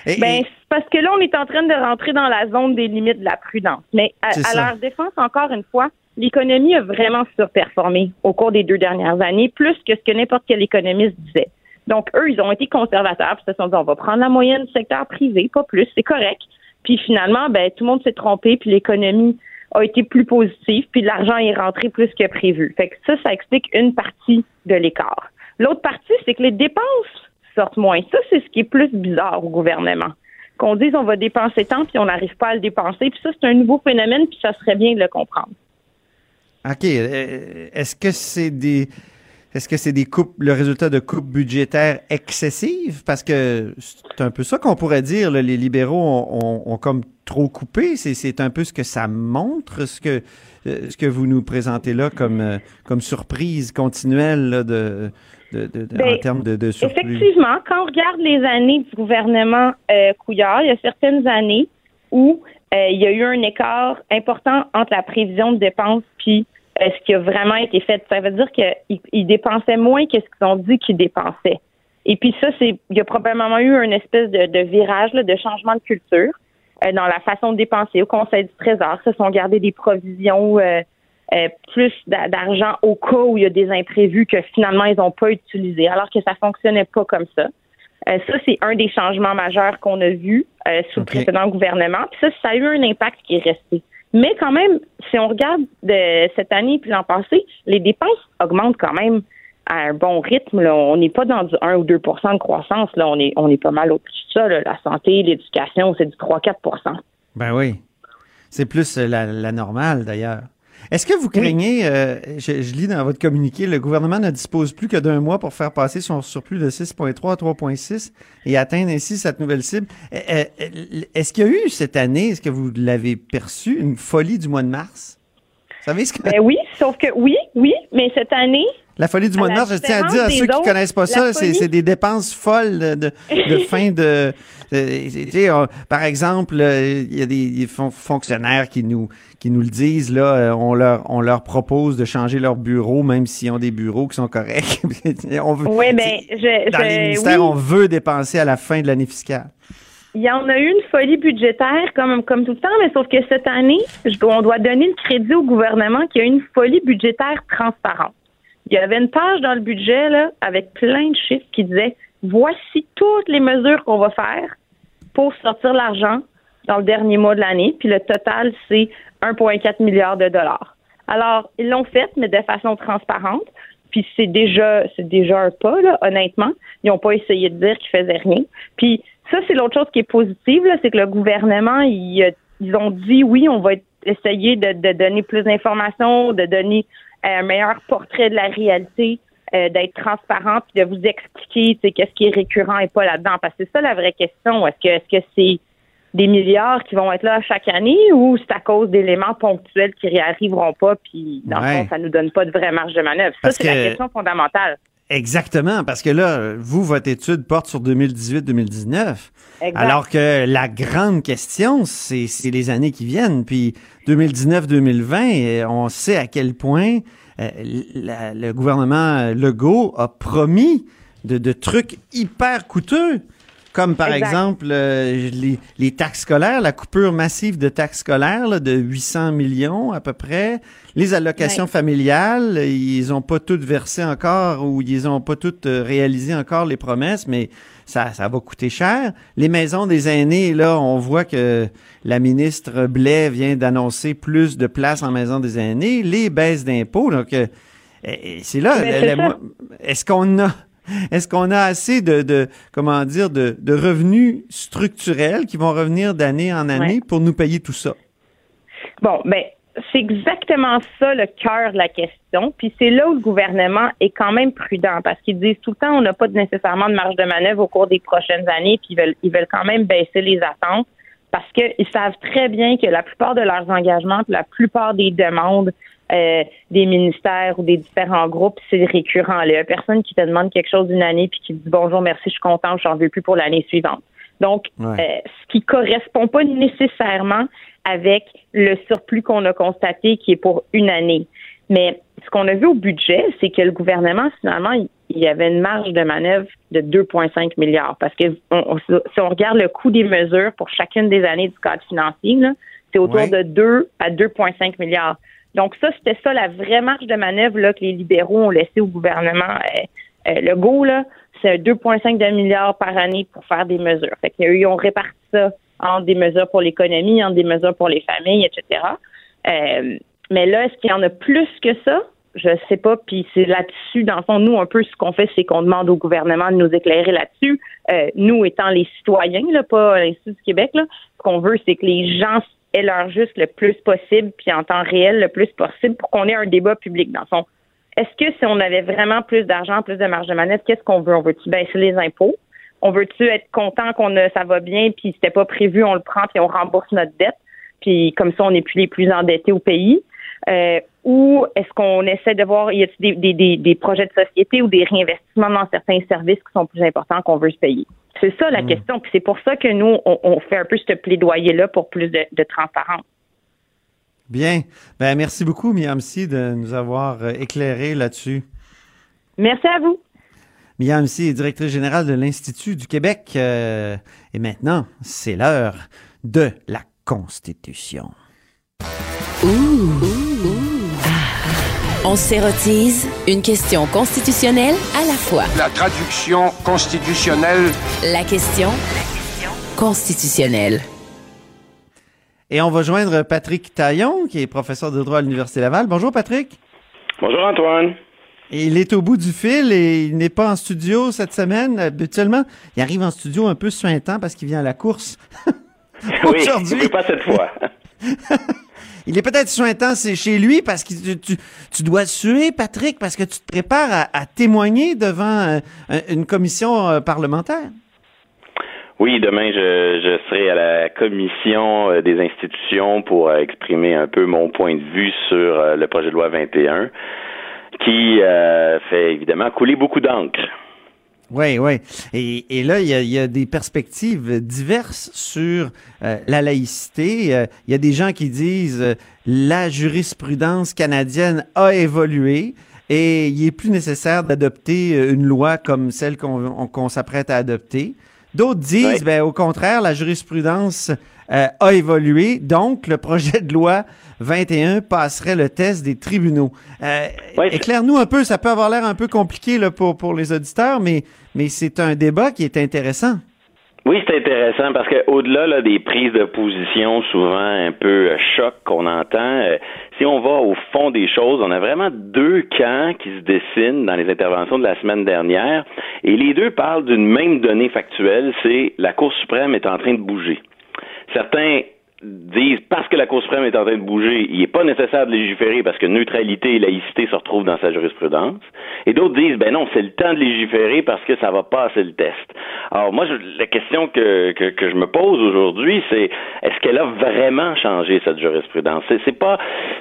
Et- Ben, et- parce que là, on est en train de rentrer dans la zone des limites de la prudence. Mais à, leur défense, encore une fois, l'économie a vraiment surperformé au cours des deux dernières années, plus que ce que n'importe quel économiste disait. Donc, eux, ils ont été conservateurs, puis se sont dit, on va prendre la moyenne du secteur privé, pas plus, c'est correct. Puis finalement, ben, tout le monde s'est trompé, puis l'économie a été plus positive, puis l'argent est rentré plus que prévu. Fait que ça, ça explique une partie de l'écart. L'autre partie, c'est que les dépenses sortent moins. Ça, c'est ce qui est plus bizarre au gouvernement. Qu'on dise on va dépenser tant, puis on n'arrive pas à le dépenser. Puis ça, c'est un nouveau phénomène, puis ça serait bien de le comprendre. OK. euh, Est-ce que c'est des. Est-ce que c'est des coupes, le résultat de coupes budgétaires excessives? Parce que c'est un peu ça qu'on pourrait dire. là, les libéraux ont, ont- ont comme trop coupé. C'est, un peu ce que ça montre, ce que, euh, ce que vous nous présentez là comme, euh, comme surprise continuelle là, de, de, de- de- Ben, en termes de, de surplus. Effectivement, quand on regarde les années du gouvernement euh, Couillard, il y a certaines années où euh, il y a eu un écart important entre la prévision de dépenses puis euh, ce qui a vraiment été fait. Ça veut dire qu'ils ils dépensaient moins que ce qu'ils ont dit qu'ils dépensaient. Et puis ça, c'est il y a probablement eu une espèce de, virage, là, de changement de culture euh, dans la façon de dépenser. Au Conseil du Trésor, se sont gardés des provisions euh, plus d'a- d'argent au cas où il y a des imprévus que finalement ils n'ont pas utilisés, alors que ça fonctionnait pas comme ça. Euh, ça, c'est un des changements majeurs qu'on a vus euh, sous le précédent gouvernement. Puis ça, ça a eu un impact qui est resté. Mais quand même, si on regarde de cette année puis l'an passé, les dépenses augmentent quand même à un bon rythme. Là. On n'est pas dans du 1 ou 2% de croissance. Là. On, est, on est pas mal au-dessus de ça. là. La santé, l'éducation, c'est du 3-4% Ben oui. C'est plus euh, la, la normale, d'ailleurs. Est-ce que vous craignez, euh, je, je lis dans votre communiqué, le gouvernement ne dispose plus que d'un mois pour faire passer son surplus de 6,3 à 3,6 et atteindre ainsi cette nouvelle cible? Euh, euh, Est-ce qu'il y a eu cette année, est-ce que vous l'avez perçu, une folie du mois de mars? Vous savez ce que... Ben oui, sauf que oui, oui, mais cette année, La folie du mois de mars, je tiens à dire à ceux qui autres, connaissent pas ça, c'est folie- c'est des dépenses folles de, de, de fin de. par exemple, euh, il y a des, des fon- fonctionnaires qui nous qui nous le disent là, euh, on leur on leur propose de changer leur bureau même s'ils ont des bureaux qui sont corrects. on veut, oui, mais je, dans je- les ministères, oui. on veut dépenser à la fin de l'année fiscale. Il y en a eu une folie budgétaire comme, comme tout le temps, mais sauf que cette année, je on doit donner le crédit au gouvernement qui a eu une folie budgétaire transparente. Il y avait une page dans le budget là, avec plein de chiffres qui disaient voici toutes les mesures qu'on va faire pour sortir l'argent dans le dernier mois de l'année, puis le total, c'est 1,4 milliard de dollars. Alors, ils l'ont fait, mais de façon transparente. Puis c'est déjà c'est déjà un pas, là, honnêtement. Ils n'ont pas essayé de dire qu'ils faisaient rien. Puis ça, c'est l'autre chose qui est positive, c'est que le gouvernement, il, ils ont dit oui, on va essayer de, donner plus d'informations, de donner un meilleur portrait de la réalité, euh, d'être transparent, puis de vous expliquer qu'est-ce qui est récurrent et pas là-dedans. Parce que c'est ça la vraie question. Est-ce que est-ce que c'est des milliards qui vont être là chaque année ou c'est à cause d'éléments ponctuels qui réarriveront pas, puis dans Ouais. le fond, ça nous donne pas de vraie marge de manœuvre? Ça, c'est que- la question fondamentale. Exactement, parce que là, vous, votre étude porte sur 2018-2019. Exact. Alors que la grande question, c'est les années qui viennent. Puis 2019-2020, euh, on sait à quel point euh, la- le gouvernement Legault a promis de, de trucs hyper coûteux. Comme par Exact. exemple euh, les, les taxes scolaires, la coupure massive de taxes scolaires là, de 800 millions à peu près, les allocations Ouais. familiales, ils ont pas toutes versé encore ou ils ont pas toutes euh, réalisé encore les promesses, mais ça, ça va coûter cher. Les maisons des aînés, là, on voit que la ministre Blais vient d'annoncer plus de places en maison des aînés, les baisses d'impôts, donc euh, c'est là. Mais le- c'est ça. Est-ce qu'on a est-ce qu'on a assez de, de comment dire de, de revenus structurels qui vont revenir d'année en année Ouais. pour nous payer tout ça? Bon, ben, c'est exactement ça le cœur de la question. Puis c'est là où le gouvernement est quand même prudent parce qu'ils disent tout le temps on n'a pas nécessairement de marge de manœuvre au cours des prochaines années, puis ils veulent, ils veulent quand même baisser les attentes parce qu'ils savent très bien que la plupart de leurs engagements, la plupart des demandes euh, des ministères ou des différents groupes, c'est récurrent. Il y a personne qui te demande quelque chose d'une année puis qui te dit bonjour, merci, je suis content, je n'en veux plus pour l'année suivante. Donc, Ouais. euh, ce qui correspond pas nécessairement avec le surplus qu'on a constaté qui est pour une année. Mais ce qu'on a vu au budget, c'est que le gouvernement, finalement, il y avait une marge de manœuvre de 2,5 milliards. Parce que on- on- si on regarde le coût des mesures pour chacune des années du cadre financier, c'est autour Ouais. de 2 à 2,5 milliards. Donc ça, c'était ça la vraie marge de manœuvre là, que les libéraux ont laissé au gouvernement euh, euh. Là, c'est 2,5 de milliards par année pour faire des mesures. Fait qu'ils ont réparti ça entre des mesures pour l'économie, entre des mesures pour les familles, etc. Euh, mais là, est-ce qu'il y en a plus que ça? Je sais pas. Puis c'est là-dessus, dans le fond, nous, un peu ce qu'on fait, c'est qu'on demande au gouvernement de nous éclairer là-dessus. Euh, nous, étant les citoyens, là, pas l'Institut du Québec, là, ce qu'on veut, c'est que les gens aient leur juste le plus possible, puis en temps réel le plus possible, pour qu'on ait un débat public, dans fond. Est-ce que si on avait vraiment plus d'argent, plus de marge de manœuvre, qu'est-ce qu'on veut? On veut-tu baisser les impôts? On veut-tu être content qu'on ça va bien, puis c'était pas prévu, on le prend, puis on rembourse notre dette, puis comme ça, on n'est plus les plus endettés au pays? Euh, ou est-ce qu'on essaie de voir, y a-t-il des, des, des, des projets de société ou des réinvestissements dans certains services qui sont plus importants qu'on veut se payer? C'est ça la question. Puis c'est pour ça que nous, on, on fait un peu ce plaidoyer-là pour plus de, de transparence. Bien. Ben, merci beaucoup, Miamsi, de nous avoir euh, éclairé là-dessus. Merci à vous. Miamsi est directrice générale de l'Institut du Québec. euh, et maintenant, c'est l'heure de la Constitution. On s'érotise une question constitutionnelle à la fois. La traduction constitutionnelle. La question constitutionnelle. Et on va joindre Patrick Taillon, qui est professeur de droit à l'Université Laval. Bonjour, Patrick. Bonjour, Antoine. Et il est au bout du fil et il n'est pas en studio cette semaine. Habituellement, il arrive en studio un peu suintant parce qu'il vient à la course. Oui, Aujourd'hui. pas cette fois. Il est peut-être suintant, c'est chez lui parce que tu, tu, dois suer, Patrick, parce que tu te prépares à, témoigner devant euh, une commission euh, parlementaire. Oui, demain, je, serai à la commission euh, des institutions pour exprimer un peu mon point de vue sur le projet de loi 21, qui fait évidemment couler beaucoup d'encre. Oui, oui. Et, et là, il y, a, il y, a, des perspectives diverses sur la laïcité. il y a des gens qui disent la jurisprudence canadienne a évolué et il est plus nécessaire d'adopter une loi comme celle qu'on s'apprête à adopter. D'autres disent, ben, au contraire, la jurisprudence euh, a évolué, donc le projet de loi 21 passerait le test des tribunaux. Euh, Éclaire-nous un peu, ça peut avoir l'air un peu compliqué là, pour, pour les auditeurs, mais, mais c'est un débat qui est intéressant. Oui, c'est intéressant parce que au-delà là, des prises de position souvent un peu euh, choc qu'on entend, si on va au fond des choses, on a vraiment deux camps qui se dessinent dans les interventions de la semaine dernière, et les deux parlent d'une même donnée factuelle, c'est la Cour suprême est en train de bouger. Certains disent parce que la Cour suprême est en train de bouger, il n'est pas nécessaire de légiférer parce que neutralité et laïcité se retrouvent dans sa jurisprudence. Et d'autres disent ben non, c'est le temps de légiférer parce que ça va passer le test. Alors moi, je, la question que, que, que, je me pose aujourd'hui, c'est est-ce qu'elle a vraiment changé cette jurisprudence? C'est pas,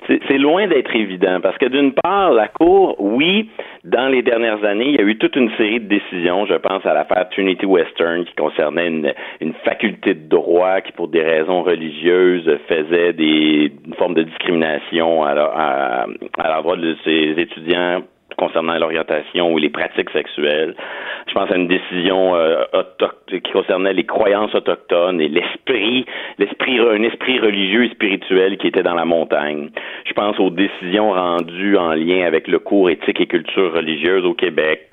c'est loin d'être évident parce que d'une part, la Cour, oui, dans les dernières années, il y a eu toute une série de décisions. Je pense à l'affaire Trinity Western qui concernait une, une faculté de droit qui, pour des raisons religieuses faisait des une forme de discrimination à, à, à de ses étudiants concernant l'orientation ou les pratiques sexuelles. Je pense à une décision euh, qui concernait les croyances autochtones et l'esprit, l'esprit, un esprit religieux et spirituel qui était dans la montagne. Je pense aux décisions rendues en lien avec le cours éthique et culture religieuse au Québec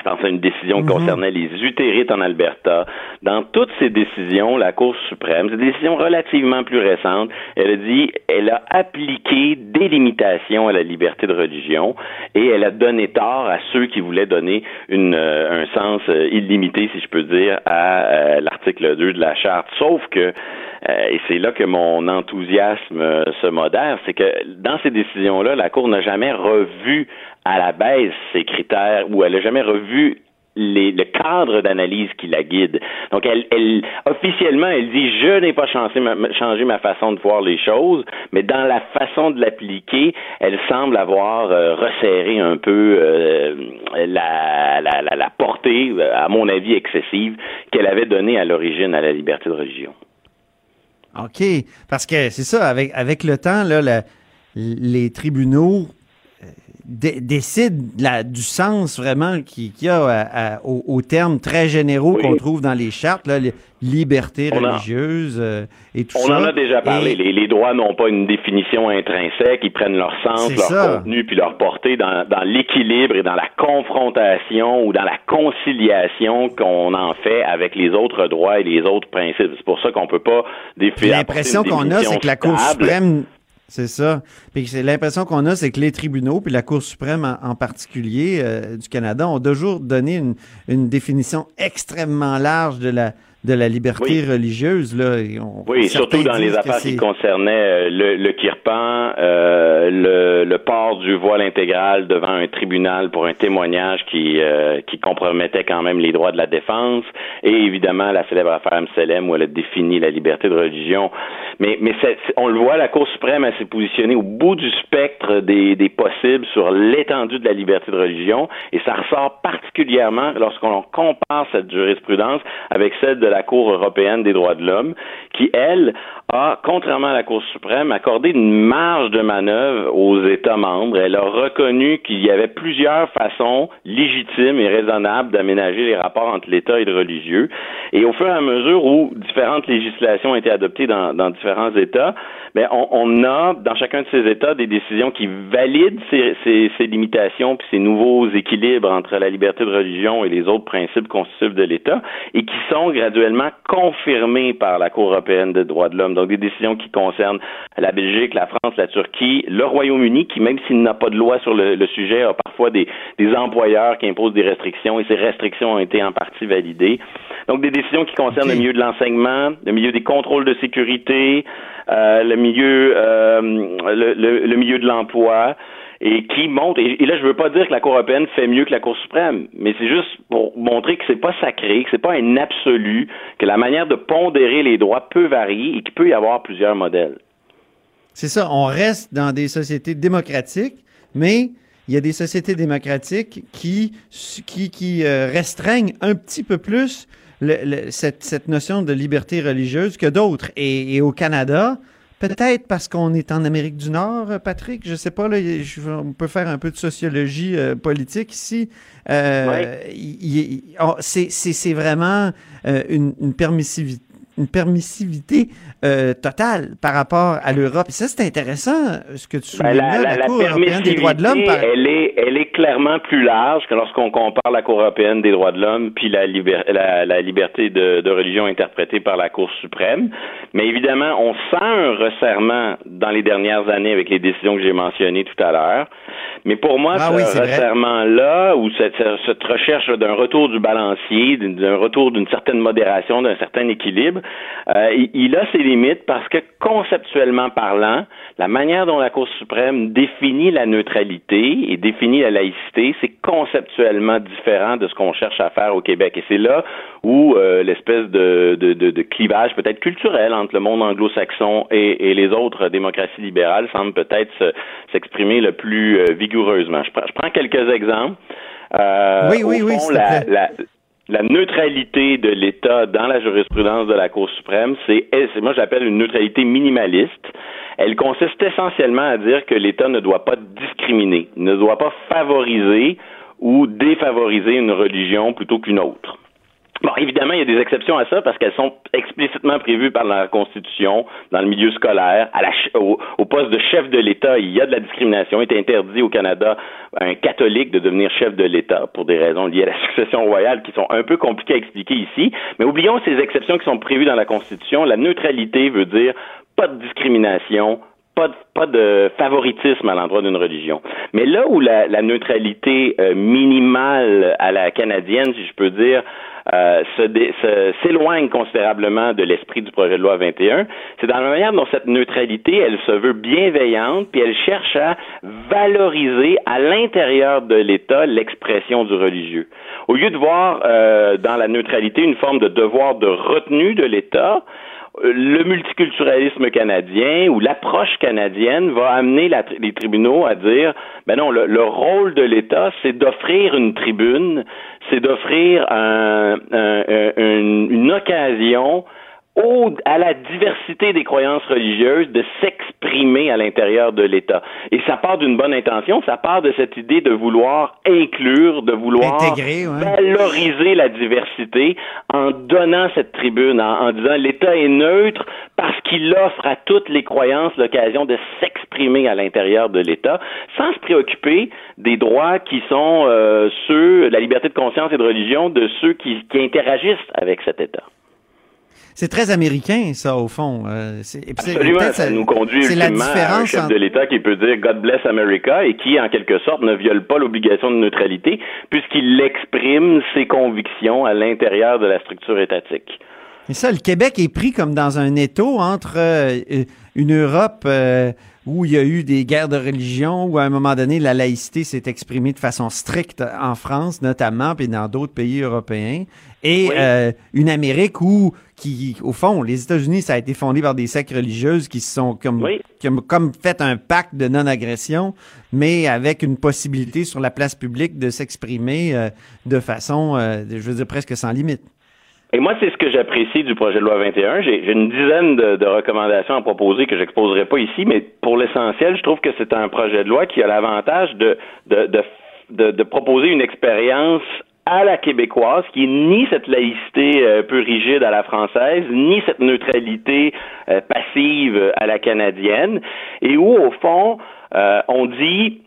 je pense à une décision qui mhm. concernait les utérites en Alberta. Dans toutes ces décisions, la Cour suprême, c'est des décisions relativement plus récentes, elle a dit, elle a appliqué des limitations à la liberté de religion et elle a donné tort à ceux qui voulaient donner une, euh, un sens euh, illimité, si je peux dire, à euh, l'article 2 de la Charte. Sauf que et c'est là que mon enthousiasme se modère, c'est que dans ces décisions-là, la Cour n'a jamais revu à la baisse ces critères ou elle n'a jamais revu le cadre d'analyse qui la guide. Donc, elle, elle officiellement, elle dit je n'ai pas changé ma, façon de voir les choses, mais dans la façon de l'appliquer, elle semble avoir euh, resserré un peu euh, la, la, la, portée, à mon avis excessive, qu'elle avait donnée à l'origine à la liberté de religion. OK, parce que c'est ça, avec, avec le temps, là, les tribunaux décide la, du sens vraiment qu'il y a aux, termes très généraux qu'on trouve dans les chartes, là, les libertés religieuses euh, et tout ça. On en a déjà parlé. Les, droits n'ont pas une définition intrinsèque, ils prennent leur sens, leur contenu puis leur portée dans, dans l'équilibre et dans la confrontation ou dans la conciliation qu'on en fait avec les autres droits et les autres principes. C'est pour ça qu'on peut pas définir. L'impression qu'on a, c'est que la Cour suprême c'est ça. Puis c'est l'impression qu'on a, c'est que les tribunaux, puis la Cour suprême en, particulier euh, du Canada, ont toujours donné une, une définition extrêmement large de la de la liberté religieuse. Là, oui, surtout dans les affaires qui concernaient euh, le, le kirpan, euh, le, le, port du voile intégral devant un tribunal pour un témoignage qui, euh, qui compromettait quand même les droits de la défense, et évidemment la célèbre affaire Mselem où elle a défini la liberté de religion. Mais, mais on le voit, la Cour suprême s'est positionnée au bout du spectre des, des possibles sur l'étendue de la liberté de religion, et ça ressort particulièrement lorsqu'on compare cette jurisprudence avec celle de la Cour européenne des droits de l'homme, qui, elle, a, contrairement à la Cour suprême, accordé une marge de manœuvre aux États membres. Elle a reconnu qu'il y avait plusieurs façons légitimes et raisonnables d'aménager les rapports entre l'État et le religieux. Et au fur et à mesure où différentes législations ont été adoptées dans, différents États, mais on, a dans chacun de ces États des décisions qui valident ces, ces limitations puis ces nouveaux équilibres entre la liberté de religion et les autres principes constitutifs de l'État et qui sont graduellement confirmés par la Cour européenne des droits de l'homme. Donc des décisions qui concernent la Belgique, la France, la Turquie, le Royaume-Uni, qui même s'il n'a pas de loi sur le, le, sujet, a parfois des, des employeurs qui imposent des restrictions et ces restrictions ont été en partie validées. Donc des décisions qui concernent le milieu de l'enseignement, le milieu des contrôles de sécurité, euh, le milieu, euh, le, le, milieu de l'emploi. Et qui montre, et, là je veux pas dire que la Cour européenne fait mieux que la Cour suprême, mais c'est juste pour montrer que c'est pas sacré, que c'est pas un absolu, que la manière de pondérer les droits peut varier et qu'il peut y avoir plusieurs modèles. C'est ça, on reste dans des sociétés démocratiques, mais il y a des sociétés démocratiques qui, qui, euh, restreignent un petit peu plus cette, cette, notion de liberté religieuse que d'autres. Et, au Canada, peut-être parce qu'on est en Amérique du Nord, Patrick, je sais pas, là, je, on peut faire un peu de sociologie euh, politique ici. Euh, C'est vraiment euh, une, une permissivité une permissivité euh, totale par rapport à l'Europe. Et ça, c'est intéressant, ce que tu ben, soulignes la, la, la, Cour européenne des droits de l'homme. Elle, est, elle est clairement plus large que lorsqu'on compare la Cour européenne des droits de l'homme puis la, la, liberté de, de, religion interprétée par la Cour suprême. Mais évidemment, on sent un resserrement dans les dernières années avec les décisions que j'ai mentionnées tout à l'heure. Mais pour moi, ah ce resserrement-là, ou cette, cette recherche d'un retour du balancier, d'un retour d'une certaine modération, d'un certain équilibre, euh, il, il, a ses limites parce que conceptuellement parlant, la manière dont la Cour suprême définit la neutralité et définit la laïcité, c'est conceptuellement différent de ce qu'on cherche à faire au Québec. Et c'est là où euh, l'espèce de, de, de, de, clivage peut-être culturel entre le monde anglo-saxon et, et, les autres démocraties libérales semble peut-être s'exprimer le plus euh, vigoureusement. Je, je, prends quelques exemples. Euh, oui, oui, oui. La, la, la neutralité de l'État dans la jurisprudence de la Cour suprême, c'est, moi j'appelle une neutralité minimaliste. Elle consiste essentiellement à dire que l'État ne doit pas discriminer, ne doit pas favoriser ou défavoriser une religion plutôt qu'une autre. Bon, évidemment, il y a des exceptions à ça parce qu'elles sont explicitement prévues par la Constitution dans le milieu scolaire. Au, au, poste de chef de l'État, il y a de la discrimination. Il est interdit au Canada à un catholique de devenir chef de l'État pour des raisons liées à la succession royale qui sont un peu compliquées à expliquer ici. Mais oublions ces exceptions qui sont prévues dans la Constitution. La neutralité veut dire pas de discrimination, pas de, pas de, favoritisme à l'endroit d'une religion. Mais là où la, la neutralité euh, minimale à la canadienne, si je peux dire, euh, s'éloigne considérablement de l'esprit du projet de loi 21, c'est dans la manière dont cette neutralité, elle se veut bienveillante, puis elle cherche à valoriser à l'intérieur de l'État l'expression du religieux. Au lieu de voir euh, dans la neutralité une forme de devoir de retenue de l'État, le multiculturalisme canadien ou l'approche canadienne va amener les tribunaux à dire ben non, le, le rôle de l'État, c'est d'offrir une tribune, c'est d'offrir un, un, une, une occasion à la diversité des croyances religieuses de s'exprimer à l'intérieur de l'État. Et ça part d'une bonne intention, ça part de cette idée de vouloir inclure, de vouloir valoriser la diversité en donnant cette tribune, en, en disant l'État est neutre parce qu'il offre à toutes les croyances l'occasion de s'exprimer à l'intérieur de l'État, sans se préoccuper des droits qui sont euh, ceux, la liberté de conscience et de religion de ceux qui, qui interagissent avec cet État. C'est très américain, ça, au fond. Euh, Absolument, ça, nous conduit ultimement à un chef de l'État qui peut dire God bless America et qui, en quelque sorte, ne viole pas l'obligation de neutralité puisqu'il exprime ses convictions à l'intérieur de la structure étatique. Et ça, le Québec est pris comme dans un étau entre euh, une Europe euh, où il y a eu des guerres de religion, où à un moment donné, la laïcité s'est exprimée de façon stricte en France, notamment, puis dans d'autres pays européens, et euh, une Amérique où, qui, au fond, les États-Unis, ça a été fondé par des sectes religieuses qui se sont comme, qui ont comme fait un pacte de non-agression, mais avec une possibilité sur la place publique de s'exprimer euh, de façon, euh, je veux dire, presque sans limite. Et moi, c'est ce que j'apprécie du projet de loi 21. J'ai une dizaine de, de, recommandations à proposer que j'exposerai pas ici, mais pour l'essentiel, je trouve que c'est un projet de loi qui a l'avantage de, de, de, de, proposer une expérience à la québécoise, qui est ni cette laïcité euh, peu rigide à la française, ni cette neutralité euh, passive à la canadienne, et où, au fond, euh, on dit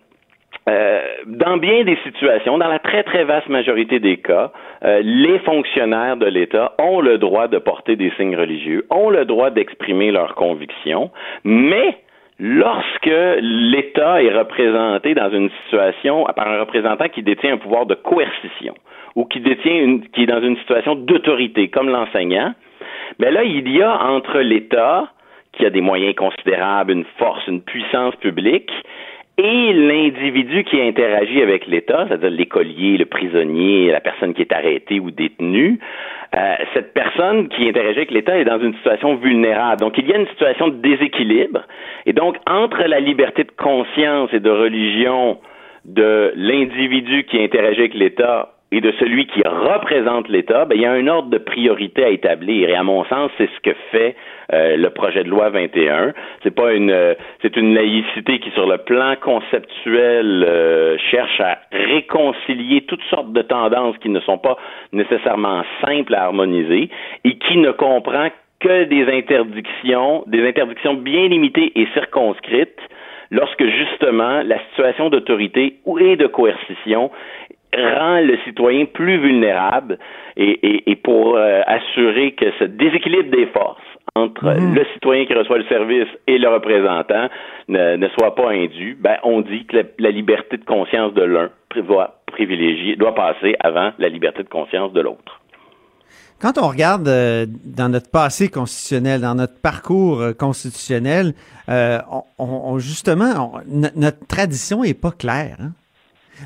euh, dans bien des situations, dans la très très vaste majorité des cas, euh, les fonctionnaires de l'État ont le droit de porter des signes religieux, ont le droit d'exprimer leurs convictions, mais lorsque l'État est représenté dans une situation par un représentant qui détient un pouvoir de coercition ou qui détient qui est dans une situation d'autorité, comme l'enseignant, ben là, il y a entre l'État, qui a des moyens considérables, une force, une puissance publique, et l'individu qui interagit avec l'État, c'est-à-dire l'écolier, le prisonnier, la personne qui est arrêtée ou détenue, euh, cette personne qui interagit avec l'État est dans une situation vulnérable. Donc, il y a une situation de déséquilibre. Et donc, entre la liberté de conscience et de religion de l'individu qui interagit avec l'État et de celui qui représente l'État, ben, il y a un ordre de priorité à établir. Et à mon sens, c'est ce que fait euh, le projet de loi 21. C'est pas une, euh, c'est une laïcité qui, sur le plan conceptuel, euh, cherche à réconcilier toutes sortes de tendances qui ne sont pas nécessairement simples à harmoniser et qui ne comprend que des interdictions, des interdictions bien limitées et circonscrites lorsque justement la situation d'autorité et de coercition rend le citoyen plus vulnérable et, et, pour euh, assurer que ce déséquilibre des forces entre mhm. le citoyen qui reçoit le service et le représentant ne, ne soit pas indu, ben, on dit que la, liberté de conscience de l'un doit privilégier, doit passer avant la liberté de conscience de l'autre. Quand on regarde euh, dans notre passé constitutionnel, dans notre parcours euh, constitutionnel, euh, on, justement, notre tradition est pas claire. Hein?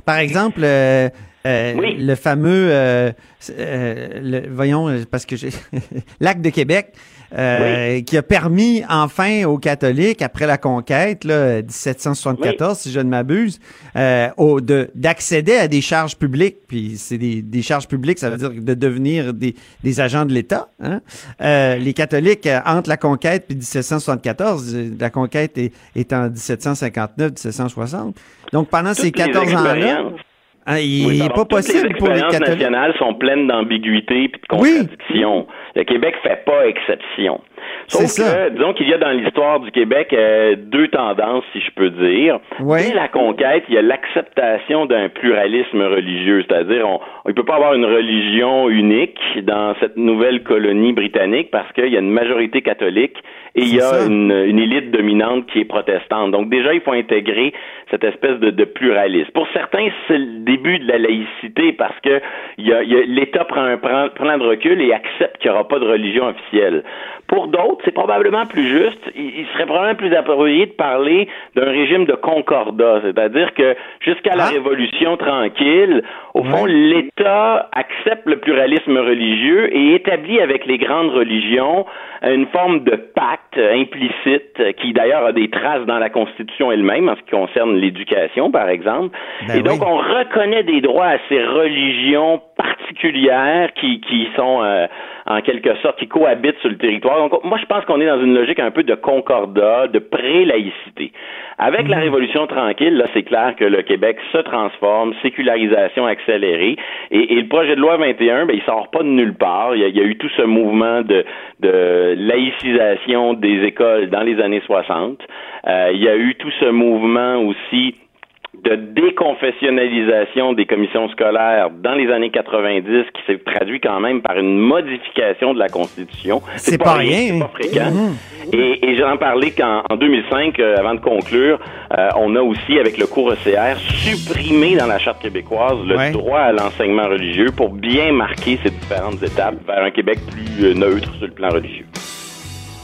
Par exemple, euh, euh, le fameux, euh, le, voyons, parce que j'ai l'acte de Québec, qui a permis enfin aux catholiques, après la conquête, là, 1774, si je ne m'abuse, de d'accéder à des charges publiques. Puis c'est des, des, charges publiques, ça veut dire de devenir des, des agents de l'État. Hein? les catholiques, entre la conquête puis 1774, la conquête est, est en 1759-1760. Donc pendant ces 14 ans-là, ah, il n'est pas possible pour les catholiques. nationales sont pleines d'ambiguïté et de contradictions. Le Québec fait pas exception. Sauf que, disons qu'il y a dans l'histoire du Québec euh, deux tendances, si je peux dire. Dès la conquête, il y a l'acceptation d'un pluralisme religieux, c'est-à-dire on ne peut pas avoir une religion unique dans cette nouvelle colonie britannique parce qu'il y a une majorité catholique et il y a une, élite dominante qui est protestante. Donc déjà, il faut intégrer cette espèce de, pluralisme. Pour certains, c'est le début de la laïcité parce que l'État prend un prend, prend de recul et accepte qu'il n'y aura pas de religion officielle. Pour c'est probablement plus juste. Il, serait probablement plus approprié de parler d'un régime de concordat, c'est-à-dire que jusqu'à la ah. Révolution tranquille, au fond, l'État accepte le pluralisme religieux et établit avec les grandes religions une forme de pacte implicite qui d'ailleurs a des traces dans la Constitution elle-même en ce qui concerne l'éducation, par exemple. Ben et donc, on reconnaît des droits à ces religions particulières qui, qui sont euh, en quelque sorte qui cohabitent sur le territoire. Donc, moi, je pense qu'on est dans une logique un peu de concordat, de pré-laïcité. Avec la mhm. Révolution tranquille, là, c'est clair que le Québec se transforme, sécularisation et, le projet de loi 21, ben, il sort pas de nulle part. Il y a, eu tout ce mouvement de, de laïcisation des écoles dans les années 60. Euh, il y a eu tout ce mouvement aussi de déconfessionnalisation des commissions scolaires dans les années 90 qui s'est traduit quand même par une modification de la Constitution. C'est pas, rien. C'est pas fréquent. Mmh. Et, et j'en parlais qu'en en 2005, euh, avant de conclure, euh, on a aussi, avec le cours ECR, supprimé dans la Charte québécoise le droit à l'enseignement religieux pour bien marquer ces différentes étapes vers un Québec plus euh, neutre sur le plan religieux.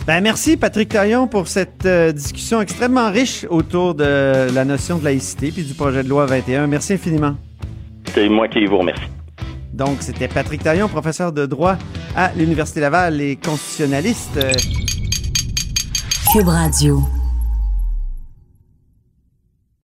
Ben merci Patrick Taillon pour cette euh, discussion extrêmement riche autour de la notion de laïcité puis du projet de loi 21. Merci infiniment. C'est moi qui vous remercie. Donc c'était Patrick Taillon, professeur de droit à l'Université Laval et constitutionnaliste. Cube Radio.